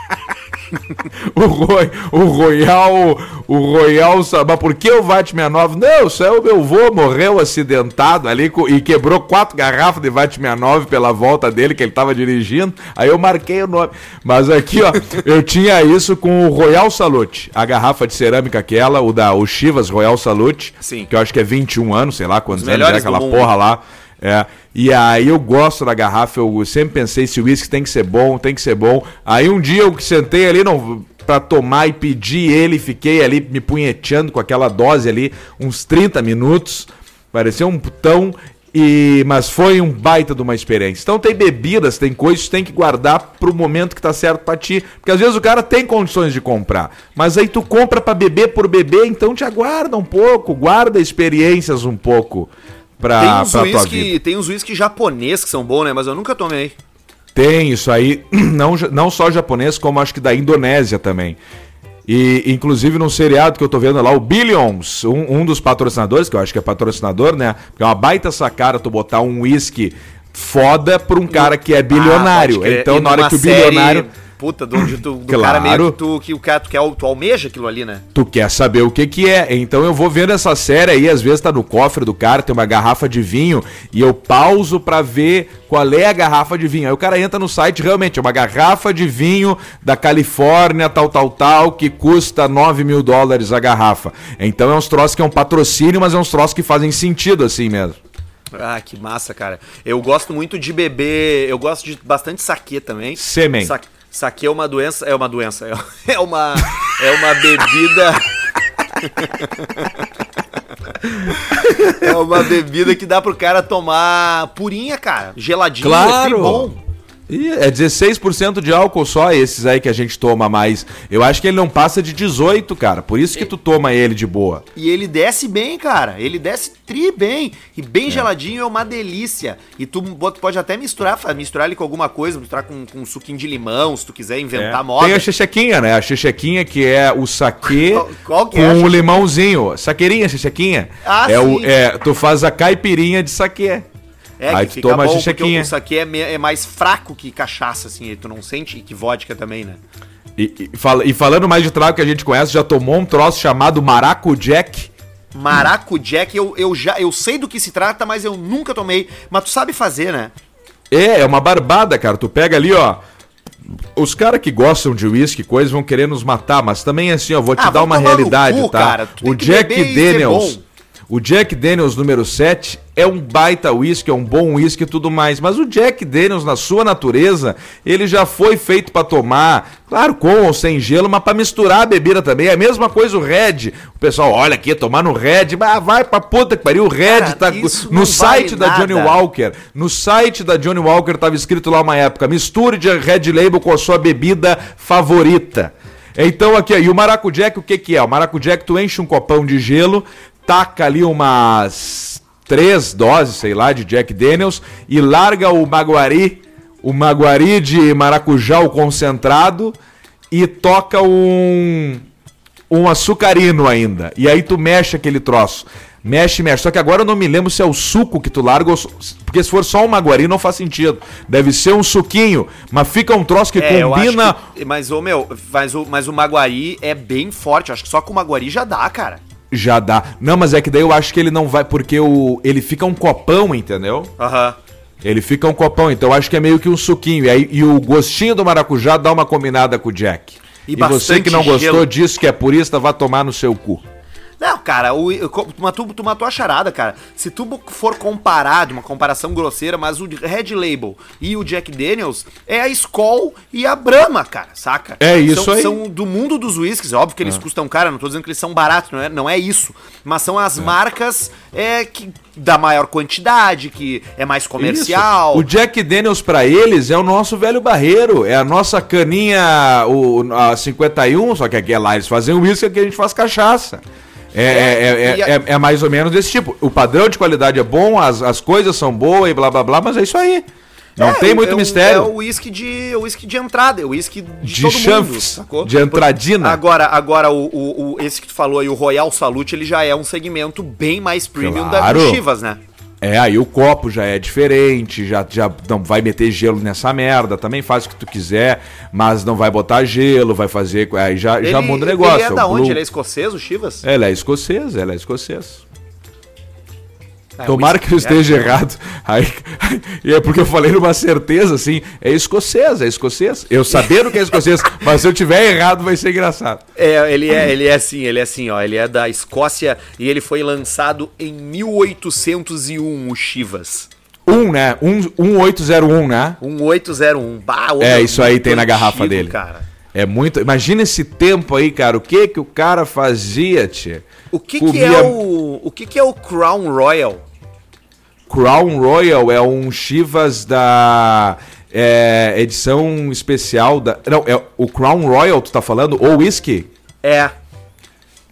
69. o, Roy, o Royal. O Royal. Mas por que o VAT 69? Não, isso é o meu vô, morreu acidentado ali e quebrou quatro garrafas de VAT 69 pela volta dele, que ele tava dirigindo. Aí eu marquei o nome. Mas aqui, ó, eu tinha isso com o Royal Salute, a garrafa de cerâmica aquela, o da o Chivas Royal Salute, Sim. que eu acho que é 21 anos, sei lá quantos Os anos é aquela porra lá. É. E aí eu gosto da garrafa, eu sempre pensei se o uísque tem que ser bom, tem que ser bom. Aí um dia eu sentei ali não para tomar e pedi ele, fiquei ali me punheteando com aquela dose ali uns 30 minutos. Parecia um putão e mas foi um baita de uma experiência. Então tem bebidas, tem coisas que tem que guardar pro momento que tá certo pra ti, porque às vezes o cara tem condições de comprar, mas aí tu compra pra beber por beber, então te aguarda um pouco, guarda experiências um pouco pra, Tem uns pra tua vida. whisky, tem uns whisky japonês que são bons, né? Mas eu nunca tomei. Tem isso aí, não, não só japonês, como acho que da Indonésia também. E, inclusive, num seriado que eu tô vendo lá, o Billions, um, um dos patrocinadores, que eu acho que é patrocinador, né? Porque é uma baita sacada tu botar um whisky foda pra um cara que é bilionário. Ah, pode crer. então, na hora que o série, Puta, do, do Claro. cara meio que tu, que o cara, tu, quer, tu almeja aquilo ali, né? Tu quer saber o que que é. Então eu vou vendo essa série aí, às vezes tá no cofre do cara, tem uma garrafa de vinho, e eu pauso pra ver qual é a garrafa de vinho. Aí o cara entra no site, realmente, é uma garrafa de vinho da Califórnia, tal, tal, tal, que custa 9 mil dólares a garrafa. Então é uns troços que é um patrocínio, mas é uns troços que fazem sentido assim mesmo. Ah, que massa, cara. Eu gosto muito de beber. Eu gosto de bastante saquê também. Sêmen. Sa saquê é uma doença. É uma doença. É uma. É uma bebida. é uma bebida que dá pro cara tomar purinha, cara. Geladinho. Claro. é bom. E é 16% de álcool só esses aí que a gente toma mais. Eu acho que ele não passa de 18, cara. Por isso que tu toma ele de boa. E ele desce bem, cara. Ele desce tri bem. E bem geladinho é uma delícia. E tu pode até misturar, misturar ele com alguma coisa, misturar com, com um suquinho de limão, se tu quiser inventar moda. É. Tem a chechequinha, né? A chechequinha que é o saquê Qual- qual que com é a o limãozinho. Saqueirinha, chechequinha. Ah, é o, sim. é, tu faz a caipirinha de saquê. É, Aí que tu toma bom, porque isso aqui é, é mais fraco que cachaça, assim, tu não sente, e que vodka também, né? E, e fala- e falando mais de trago que a gente conhece, já tomou um troço chamado Maracujack. Maracujack, eu, eu já eu sei do que se trata, mas eu nunca tomei. Mas tu sabe fazer, né? É, é uma barbada, cara. Tu pega ali, ó. Os caras que gostam de uísque, coisas, vão querer nos matar, mas também assim, ó, vou te Ah, dar uma realidade, cu, tá? O Jack Daniels. O Jack Daniels número 7 é um baita uísque, é um bom uísque e tudo mais, mas o Jack Daniels, na sua natureza, ele já foi feito pra tomar, claro, com ou sem gelo, mas pra misturar a bebida também. É a mesma coisa o Red. O pessoal, olha aqui, tomar no Red, mas vai pra puta que pariu, o Red Cara, tá no site vale da Johnny nada. Walker. No site da Johnny Walker tava escrito lá uma época: misture de Red Label com a sua bebida favorita. Então aqui, e o Maracujack, o que que é? O Maracujack, tu enche um copão de gelo, taca ali umas três doses, sei lá, de Jack Daniels e larga o Maguari, o Maguari de maracujá o concentrado e toca um um açucarino ainda. E aí tu mexe aquele troço. Mexe, mexe. Só que agora eu não me lembro se é o suco que tu larga ou... Porque se for só um maguari não faz sentido. Deve ser um suquinho. Mas fica um troço que É, combina... que- mas, ô, meu, mas o, mas o Maguari é bem forte. Eu acho que só com o Maguari já dá, cara. Já dá. Não, mas é que daí eu acho que ele não vai... Porque o... ele fica um copão, entendeu? Aham. Ele fica um copão. Então eu acho que é meio que um suquinho. E, aí, e o gostinho do maracujá dá uma combinada com o Jack. E E, você que não gostou gelo. disso, que é purista, vá tomar no seu cu. Cara, o, eu- tu, matou, tu matou a charada, cara. Se tu for comparar, de uma comparação grosseira, mas o Red Label e o Jack Daniels é a Skol e a Brahma, cara, saca? É isso são, aí. São do mundo dos whiskies, é óbvio que eles custam caro, não tô dizendo que eles são baratos, não é, não é isso. Mas são as marcas é, que, da maior quantidade, que é mais comercial. Isso. O Jack Daniels pra eles é o nosso velho barreiro, é a nossa caninha o, a 51, só que aqui é lá eles fazem uísque, aqui a gente faz cachaça. É, é, é, a- é- é mais ou menos desse tipo. O padrão de qualidade é bom, as, as coisas são boas e blá blá blá, mas é isso aí. Não É, tem muito é o- mistério. É o uísque de, é o whisky de entrada, é o whisky de, De todo mundo, chanfres, sacou? de entradina. Agora, agora o, o, o- esse que tu falou aí, o Royal Salute, ele já é um segmento bem mais premium da Claro. do Chivas, né? É, aí o copo já é diferente, já, já não vai meter gelo nessa merda, também faz o que tu quiser, mas não vai botar gelo, vai fazer. Aí já, já muda o negócio. Ele é da o onde? Blue- Ele é escocês, o Chivas? Ela é escocesa, ela é escocesa. É, Tomara que eu esteja terra. errado. Aí, e é porque eu falei numa certeza, assim, é escocês, é escocês. Eu sabendo que é escocês, mas se eu tiver errado vai ser engraçado. É, ele é, ele é assim, ele é assim, ó, ele é da Escócia e ele foi lançado em 1801, o Chivas. Um, né? Um, 1801, né? 1801. Bah, É, isso aí tem na garrafa dele. Cara. É muito. Imagina esse tempo aí, cara. O que que o cara fazia, tchê? O que, que Comia- é o. O que, que é o Crown Royal? Crown Royal é um Chivas da é, edição especial da. Não, é o Crown Royal, tu tá falando? Ou whisky? É.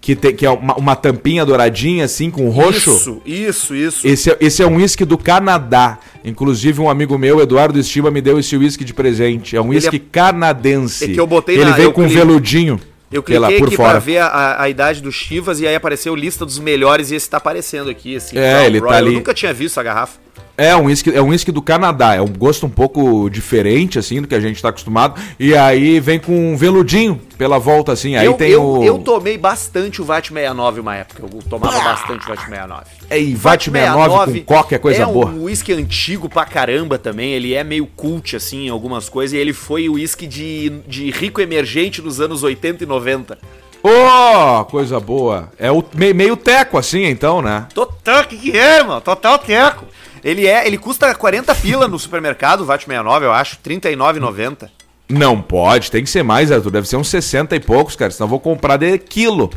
Que, tem, que é uma, uma tampinha douradinha, assim, com roxo. Isso, isso, isso. Esse, é- esse é um whisky do Canadá. Inclusive, um amigo meu, Eduardo Estima, me deu esse whisky de presente. É um whisky é- canadense. É que eu botei Ele na- veio eu com cli- veludinho. Eu pela- cliquei por aqui fora. pra ver a, a- a idade do Chivas e aí apareceu lista dos melhores e esse tá aparecendo aqui, assim. É, Crown ele tá ali. Eu nunca tinha visto a garrafa. É um whisky, é um whisky do Canadá. É um gosto um pouco diferente, assim, do que a gente tá acostumado. E aí vem com um veludinho pela volta, assim. Aí eu, tem eu, o. eu tomei bastante o VAT 69 uma época. Eu tomava bastante o VAT 69. É, e VAT 69 com coca é coisa é boa. um whisky antigo pra caramba também. Ele é meio cult, assim, em algumas coisas. E ele foi o whisky de, de rico emergente dos anos 80 e 90. Ô, coisa boa. É o me- meio teco, assim, então, né? Total, que que é, mano? Total teco. Ele é, ele custa 40 pila no supermercado, o VAT 69, eu acho, 39,90. Não pode, tem que ser mais, Arthur. Deve ser uns 60 e poucos, cara. Senão eu vou comprar de quilo.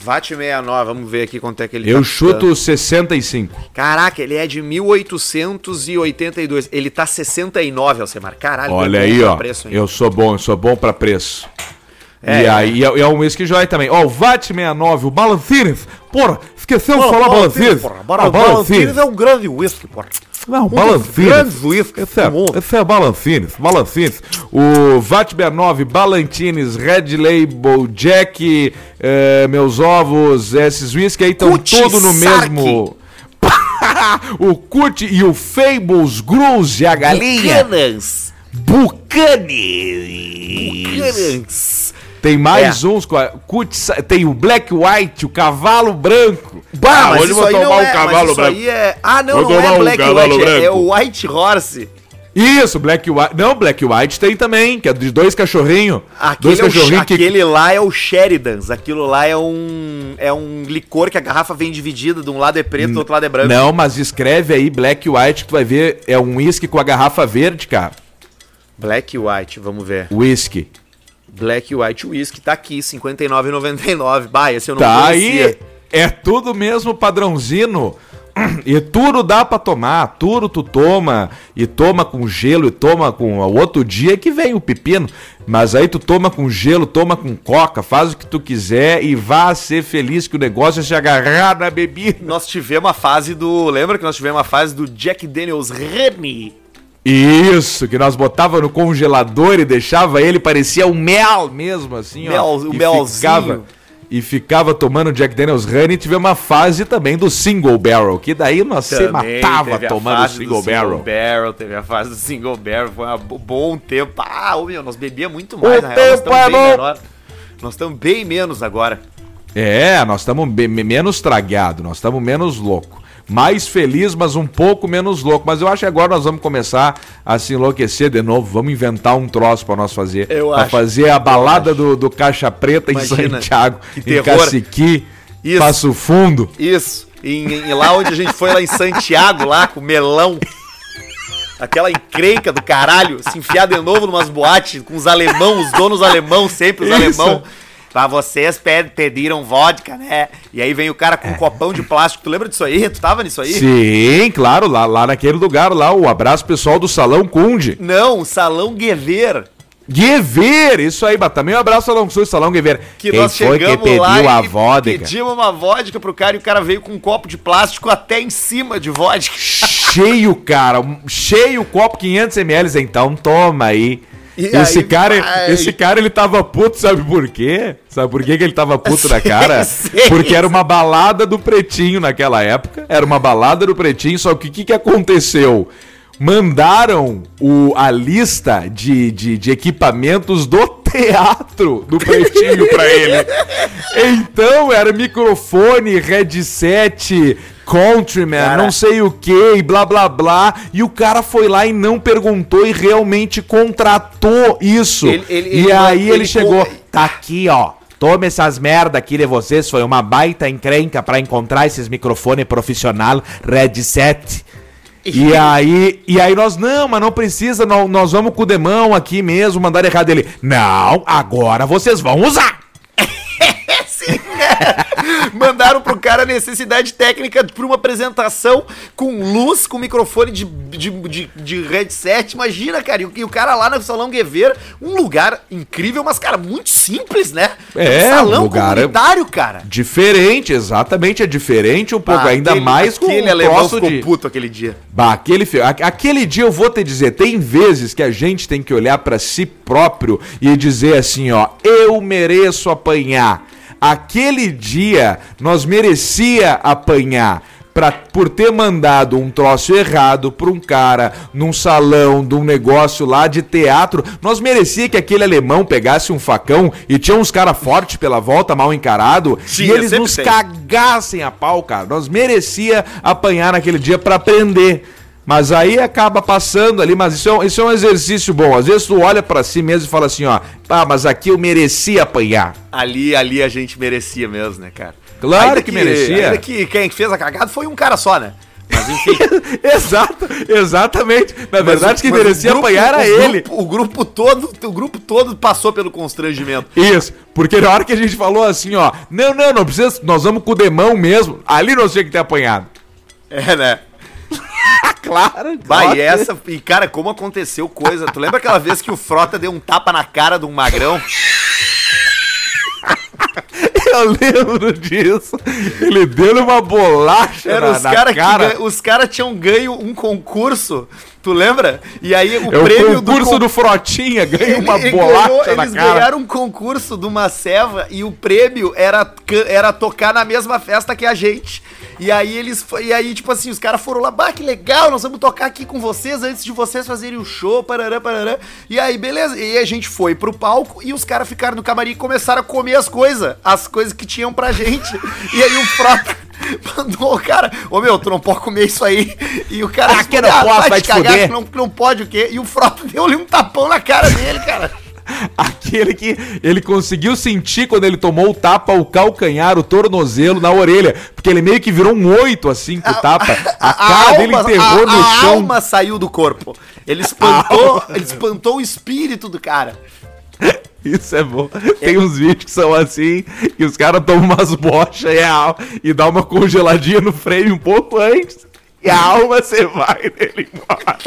VAT 69, vamos ver aqui quanto é que ele Eu tá chuto 65. custando. Caraca, ele é de 1882. Ele tá 69, Alcemar. Caralho, Olha aí, ó. preço, hein? Eu sou bom, eu sou bom pra preço. É, e é. aí, é, é um whisky joia também. Ó, o VAT 69, o Balancines. Porra, esqueceu de falar Balancines. porra. Ah, Balancines é um grande whisky, porra. Não, dos Balancines. grandes whiskies Esse é, esse é Balancines, Balancines. O Vatber 9, Ballantines, Red Label, Jack, eh, meus ovos, esses whisky aí estão tudo no mesmo... o Cut e o Fables Gruz e a galinha. Buchanans. Bucanes. Buchanans. Tem mais É. uns, tem o Black White, o Cavalo Branco. Bah, Ah, mas hoje vou aí não tomar um é, cavalo mas isso branco. aí é... Ah, não, Vou não tomar é um Black White, é, é branco. o White Horse. Isso, Black White. Não, Black White tem também, que é de dois cachorrinhos. Aquele, Dois é o, que. aquele lá é o Sheridans. Aquilo lá é um é um licor que a garrafa vem dividida. De um lado é preto, do outro lado é branco. Não, mas escreve aí Black White que tu vai ver. É um whisky com a garrafa verde, cara. Black White, vamos ver. Whisky. Black White Whisky tá aqui, R$ 59,99. Bah, esse eu não Tá conhecia. aí. É tudo mesmo padrãozinho. E tudo dá pra tomar, tudo tu toma, e toma com gelo, e toma com. O outro dia que vem o pepino. Mas aí tu toma com gelo, toma com coca, faz o que tu quiser e vá ser feliz que o negócio é se agarrar na bebida. Nós tivemos a fase do. Lembra que nós tivemos a fase do Jack Daniels Remy? Isso, que nós botava no congelador e deixava ele, parecia um mel mesmo, assim, Mel- ó. o melzinho. ficava, e ficava tomando Jack Daniels Honey e tivemos uma fase também do single barrel, que daí nós se matava tomando fase do single barrel. barrel. Teve a fase do single barrel. Foi um bom tempo. Ah, ô, meu, nós bebia muito O mais. na real, nós tempo estamos é bom. menor. Nós estamos bem menos agora. É, nós estamos menos tragados, nós estamos menos louco. Mais feliz, mas um pouco menos louco. Mas eu acho que agora nós vamos começar a se enlouquecer de novo. Vamos inventar um troço pra nós fazer. Eu pra acho. fazer a balada do, do Caixa Preta Imagina, em Santiago, em. Caciqui, Isso. Passo Fundo. Isso. Em, em- lá onde a gente foi, lá em Santiago, lá com o melão. Aquela encrenca do caralho, se enfiar de novo numas boates com os alemão, os donos alemão, sempre os Isso. alemão. Pra vocês pe- pediram vodka, né? E aí vem o cara com um copão de plástico. Tu lembra disso aí? Tu tava nisso aí? Sim, claro, lá, lá naquele lugar lá, o abraço pessoal do Salão Cunde. Não, Salão Guever. Guever, isso aí, também um abraço Salão Sul, Salão Guever. Que Quem nós foi que pediu lá a vodka? pedimos uma vodka pro cara e o cara veio com um copo de plástico até em cima de vodka. Cheio, cara, cheio o copo 500 ml, então toma aí. E esse aí cara, vai. esse cara ele tava puto, sabe por quê? Sabe por quê que ele tava puto na Sei, cara? sei. Porque era uma balada do Pretinho naquela época. Era uma balada do Pretinho, só que o que, que aconteceu? Mandaram o, a lista de, de, de equipamentos do teatro do Pretinho pra ele. Então era microfone, headset, Countryman, Cara. não sei o que, e blá blá blá. E o cara foi lá e não perguntou e realmente contratou isso. Ele- ele- e ele- aí ele, chegou. Tá aqui, ó. Tome essas merda aqui de vocês. Foi uma baita encrenca pra encontrar esses microfone profissional headset. E aí, e aí nós, não, mas não precisa, nó- nós vamos com o demão aqui mesmo, mandar errado ele. Não, agora vocês vão usar. Sim, é. Mandaram pro cara a necessidade técnica pra uma apresentação com luz, com microfone de, de, de, de headset. Imagina, cara, e o, e o cara lá no Salão Guever, um lugar incrível, mas, cara, muito simples, né? É, um salão lugar comunitário, cara. Diferente, exatamente, é diferente um pouco, Ah, ainda aquele- mais com aquele um alemão ficou de... puto aquele dia. Bah, aquele, aquele dia eu vou te dizer, tem vezes que a gente tem que olhar pra si próprio e dizer assim, ó, eu mereço apanhar. Aquele dia nós merecia apanhar pra, por ter mandado um troço errado pra um cara num salão de um negócio lá de teatro. Nós merecia que aquele alemão pegasse um facão e tinha uns cara fortes pela volta, mal encarado, e Tinha, eles nos tem. cagassem a pau, cara. Nós merecia apanhar naquele dia pra aprender. Mas aí acaba passando ali, mas isso é, um- isso é um exercício bom. Às vezes tu olha pra si mesmo e fala assim, ó, pá, mas aqui eu merecia apanhar. Ali, ali a gente merecia mesmo, né, cara? Claro que merecia. Ainda que quem fez a cagada foi um cara só, né? Mas enfim. Exato, exatamente. Na Mas verdade, o- quem merecia grupo- apanhar era o ele. grupo- o grupo todo, o grupo todo passou pelo constrangimento. Isso, porque na hora que a gente falou assim, ó, não, não, não precisa, nós vamos com o demão mesmo, ali nós tinha que ter apanhado. É, né? Claro, Vai, e essa. E, cara, como aconteceu coisa. Tu lembra aquela vez que o Frota deu um tapa na cara de um magrão? Eu lembro disso. Ele deu uma bolacha Era na, os na caras que cara. ganha- os cara tinham ganho um concurso. Tu lembra? E aí o É o prêmio concurso con- do, Frotinha, ganha uma Ele bolacha ganhou- na eles cara. ganharam um concurso de uma ceva e o prêmio era, era tocar na mesma festa que a gente. E aí eles e aí tipo assim, os caras foram lá, bah, que legal, nós vamos tocar aqui com vocês antes de vocês fazerem o show, parará, parará. E aí beleza, e a gente foi pro palco e os caras ficaram no camarim e começaram a comer as coisas, as coisas que tinham pra gente. E aí o Frota mandou o cara, ô meu, tu não pode comer isso aí. E o cara Ah, que não posso, vai te fuder." que não, não pode o quê? E o Frota deu-lhe um tapão na cara dele, cara. Aquele que ele conseguiu sentir quando ele tomou o tapa, o calcanhar, o tornozelo na orelha. Porque ele meio que virou um oito assim com o tapa. A, cara dele enterrou a- no a chão. alma saiu do corpo. Ele espantou, ele espantou o espírito do cara. Isso é bom. Tem uns vídeos que são assim, que os caras tomam umas bochas e, a e dá uma congeladinha no frame um pouco antes. E a alma você vai nele embora.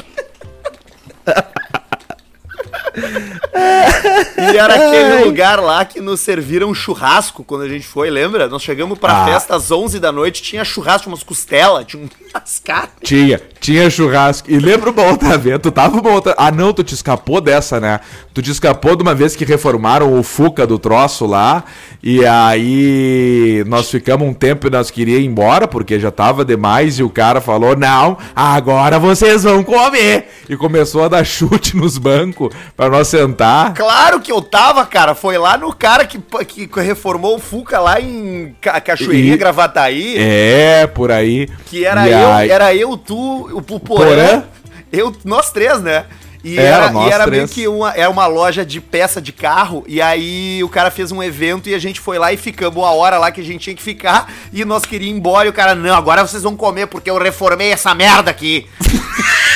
E era aquele lugar lá que nos serviram churrasco quando a gente foi, lembra? Nós chegamos pra Ah. festa às 11 da noite, tinha churrasco, umas costelas, tinha umas carnes. Tinha, tinha churrasco. E lembra uma outra vez? Tu tava uma outra. Ah, não, tu te escapou dessa, né? Tu te escapou de uma vez que reformaram o Fuca do troço lá. E aí nós ficamos um tempo e nós queríamos ir embora, porque já tava demais. E o cara falou: Não, agora vocês vão comer. E começou a dar chute nos bancos pra nós sentar. Claro que eu tava, cara. Foi lá no cara que, que reformou o Fuca lá em Ca- Cachoeirinha, E- Gravataí. É, por aí. Que era E eu, aí- era eu, tu, o Porã, eu, nós três, né? E Era, era, e era meio que uma, era uma loja de peça de carro, e aí o cara fez um evento e a gente foi lá e ficamos a hora lá que a gente tinha que ficar, e nós queríamos ir embora, e o cara, não, agora vocês vão comer porque eu reformei essa merda aqui.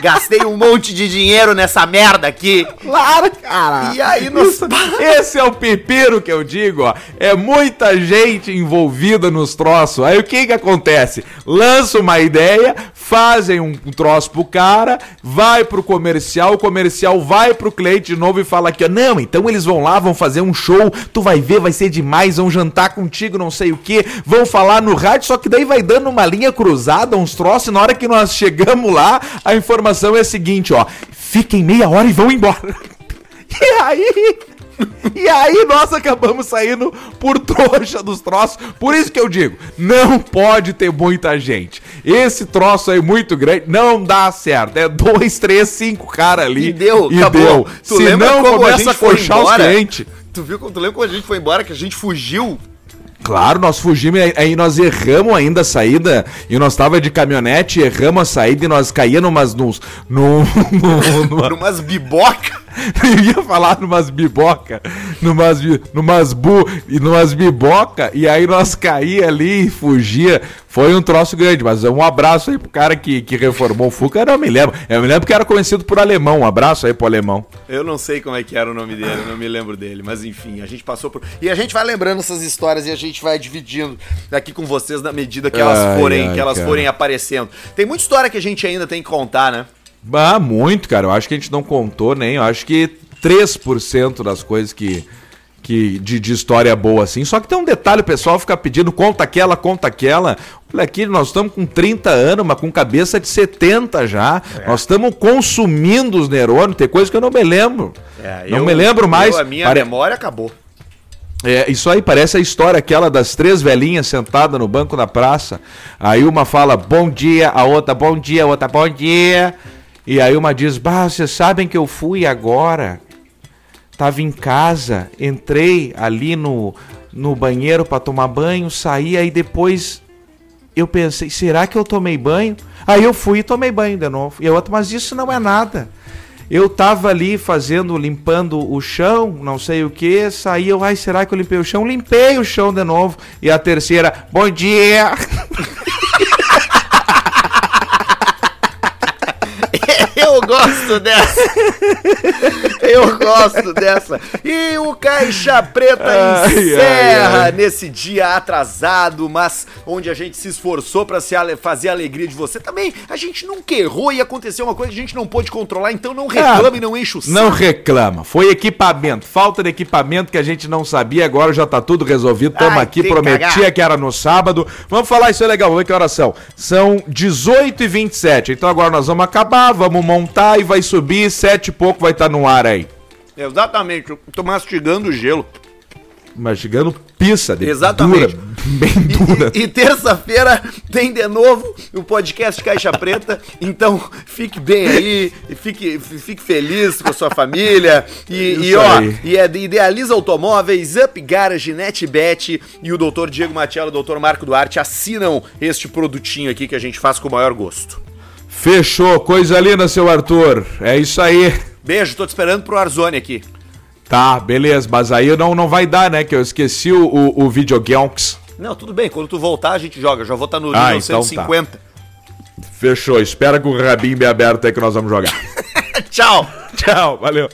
Gastei um monte de dinheiro nessa merda aqui. Claro, cara. E aí. Isso- esse é o pepiro que eu digo, ó. É muita gente envolvida nos troços. Aí o que que acontece? Lança uma ideia, fazem um troço pro cara, vai pro comercial, o comercial vai pro cliente de novo e fala aqui, ó, não, então eles vão lá, vão fazer um show, tu vai ver, vai ser demais, vão jantar contigo, não sei o que, vão falar no rádio, só que daí vai dando uma linha cruzada, uns troços, e na hora que nós chegamos lá, a informação é a seguinte, ó, fiquem meia hora e vão embora. E aí... E aí nós acabamos saindo por trouxa dos troços. Por isso que eu digo, não pode ter muita gente. Esse troço aí muito grande não dá certo. É dois, três, cinco caras ali. E deu, e acabou. deu. Tu Se não, começa a coxar os clientes. Tu viu, tu lembra quando a gente foi embora, que a gente fugiu? Claro, nós fugimos, aí- nós erramos ainda a saída, e nós tava de caminhonete, erramos a saída e nós caía numas, num, num- numa, Numas. Eu ia falar numas biboca, numas, numas bu e numas biboca, e aí nós caía ali e fugia. Foi um troço grande, mas um abraço aí pro cara que, que reformou o Fuca, eu não me lembro. Eu me lembro que era conhecido por alemão. Um abraço aí pro alemão. Eu não sei como é que era o nome dele, não me lembro dele, mas enfim, a gente passou por. E a gente vai lembrando essas histórias e a gente vai dividindo aqui com vocês na medida que elas Ai, forem, ai, que elas cara. forem aparecendo. Tem muita história que a gente ainda tem que contar, né? Ah, muito, cara. Eu acho que a gente não contou nem. Eu acho que 3% das coisas que. Que de, de história boa assim. Só que tem um detalhe, o pessoal fica pedindo conta aquela, conta aquela. Olha aqui, nós estamos com 30 anos, mas com cabeça de 70 já. Nós estamos consumindo os neurônios. Tem coisa que eu não me lembro. não eu- me lembro mais. eu- a minha Pare- memória acabou. é, isso aí parece a história aquela das três velhinhas sentadas no banco da praça. Aí uma fala bom dia, a outra bom dia, a outra bom dia. E aí uma diz: Bah, vocês sabem que eu fui agora. Tava em casa, entrei ali no, no banheiro para tomar banho, saí, aí depois eu pensei, será que eu tomei banho? Aí eu fui e tomei banho de novo. E a outra, mas isso não é nada. Eu tava ali fazendo, limpando o chão, não sei o que, saí eu, ai, será que eu limpei o chão? Limpei o chão de novo. E a terceira, bom dia! Eu gosto dessa. Eu gosto dessa. E o Caixa Preta Ai, encerra ai, ai. nesse dia atrasado, mas onde a gente se esforçou pra se ale- fazer a alegria de você. Também a gente nunca errou e aconteceu uma coisa que a gente não pôde controlar, então não reclame e não enche o saco. Não reclama. Foi equipamento. Falta de equipamento que a gente não sabia. Agora já tá tudo resolvido. Tamo aqui. Prometia cagar. que era no sábado. Vamos falar isso é legal. Vamos ver que horas são. São 18 e 27 Então agora nós vamos acabar. Vamos montar e vai subir. Sete e pouco vai estar no ar aí. Exatamente, eu tô mastigando gelo. Mastigando pizza. De Exatamente. Dura, bem dura. E, e terça-feira tem de novo o podcast Caixa Preta. Então fique bem aí, e fique, fique feliz com a sua família. E, e, Isso ó, aí. e é de Idealiza Automóveis, Up Garage, NetBet e o Dr. Diego Matiello e o Dr. Marco Duarte assinam este produtinho aqui que a gente faz com o maior gosto. Fechou. Coisa linda, seu Arthur. É isso aí. Beijo, tô te esperando pro Arzoni aqui. Tá, beleza. Mas aí não, não vai dar, né? Que eu esqueci o, o, o videogames. Não, tudo bem, quando tu voltar a gente joga. Já vou estar no Ah, nível então tá. 150. Fechou. Espera com o rabinho bem aberto aí que nós vamos jogar. Tchau! Tchau, valeu.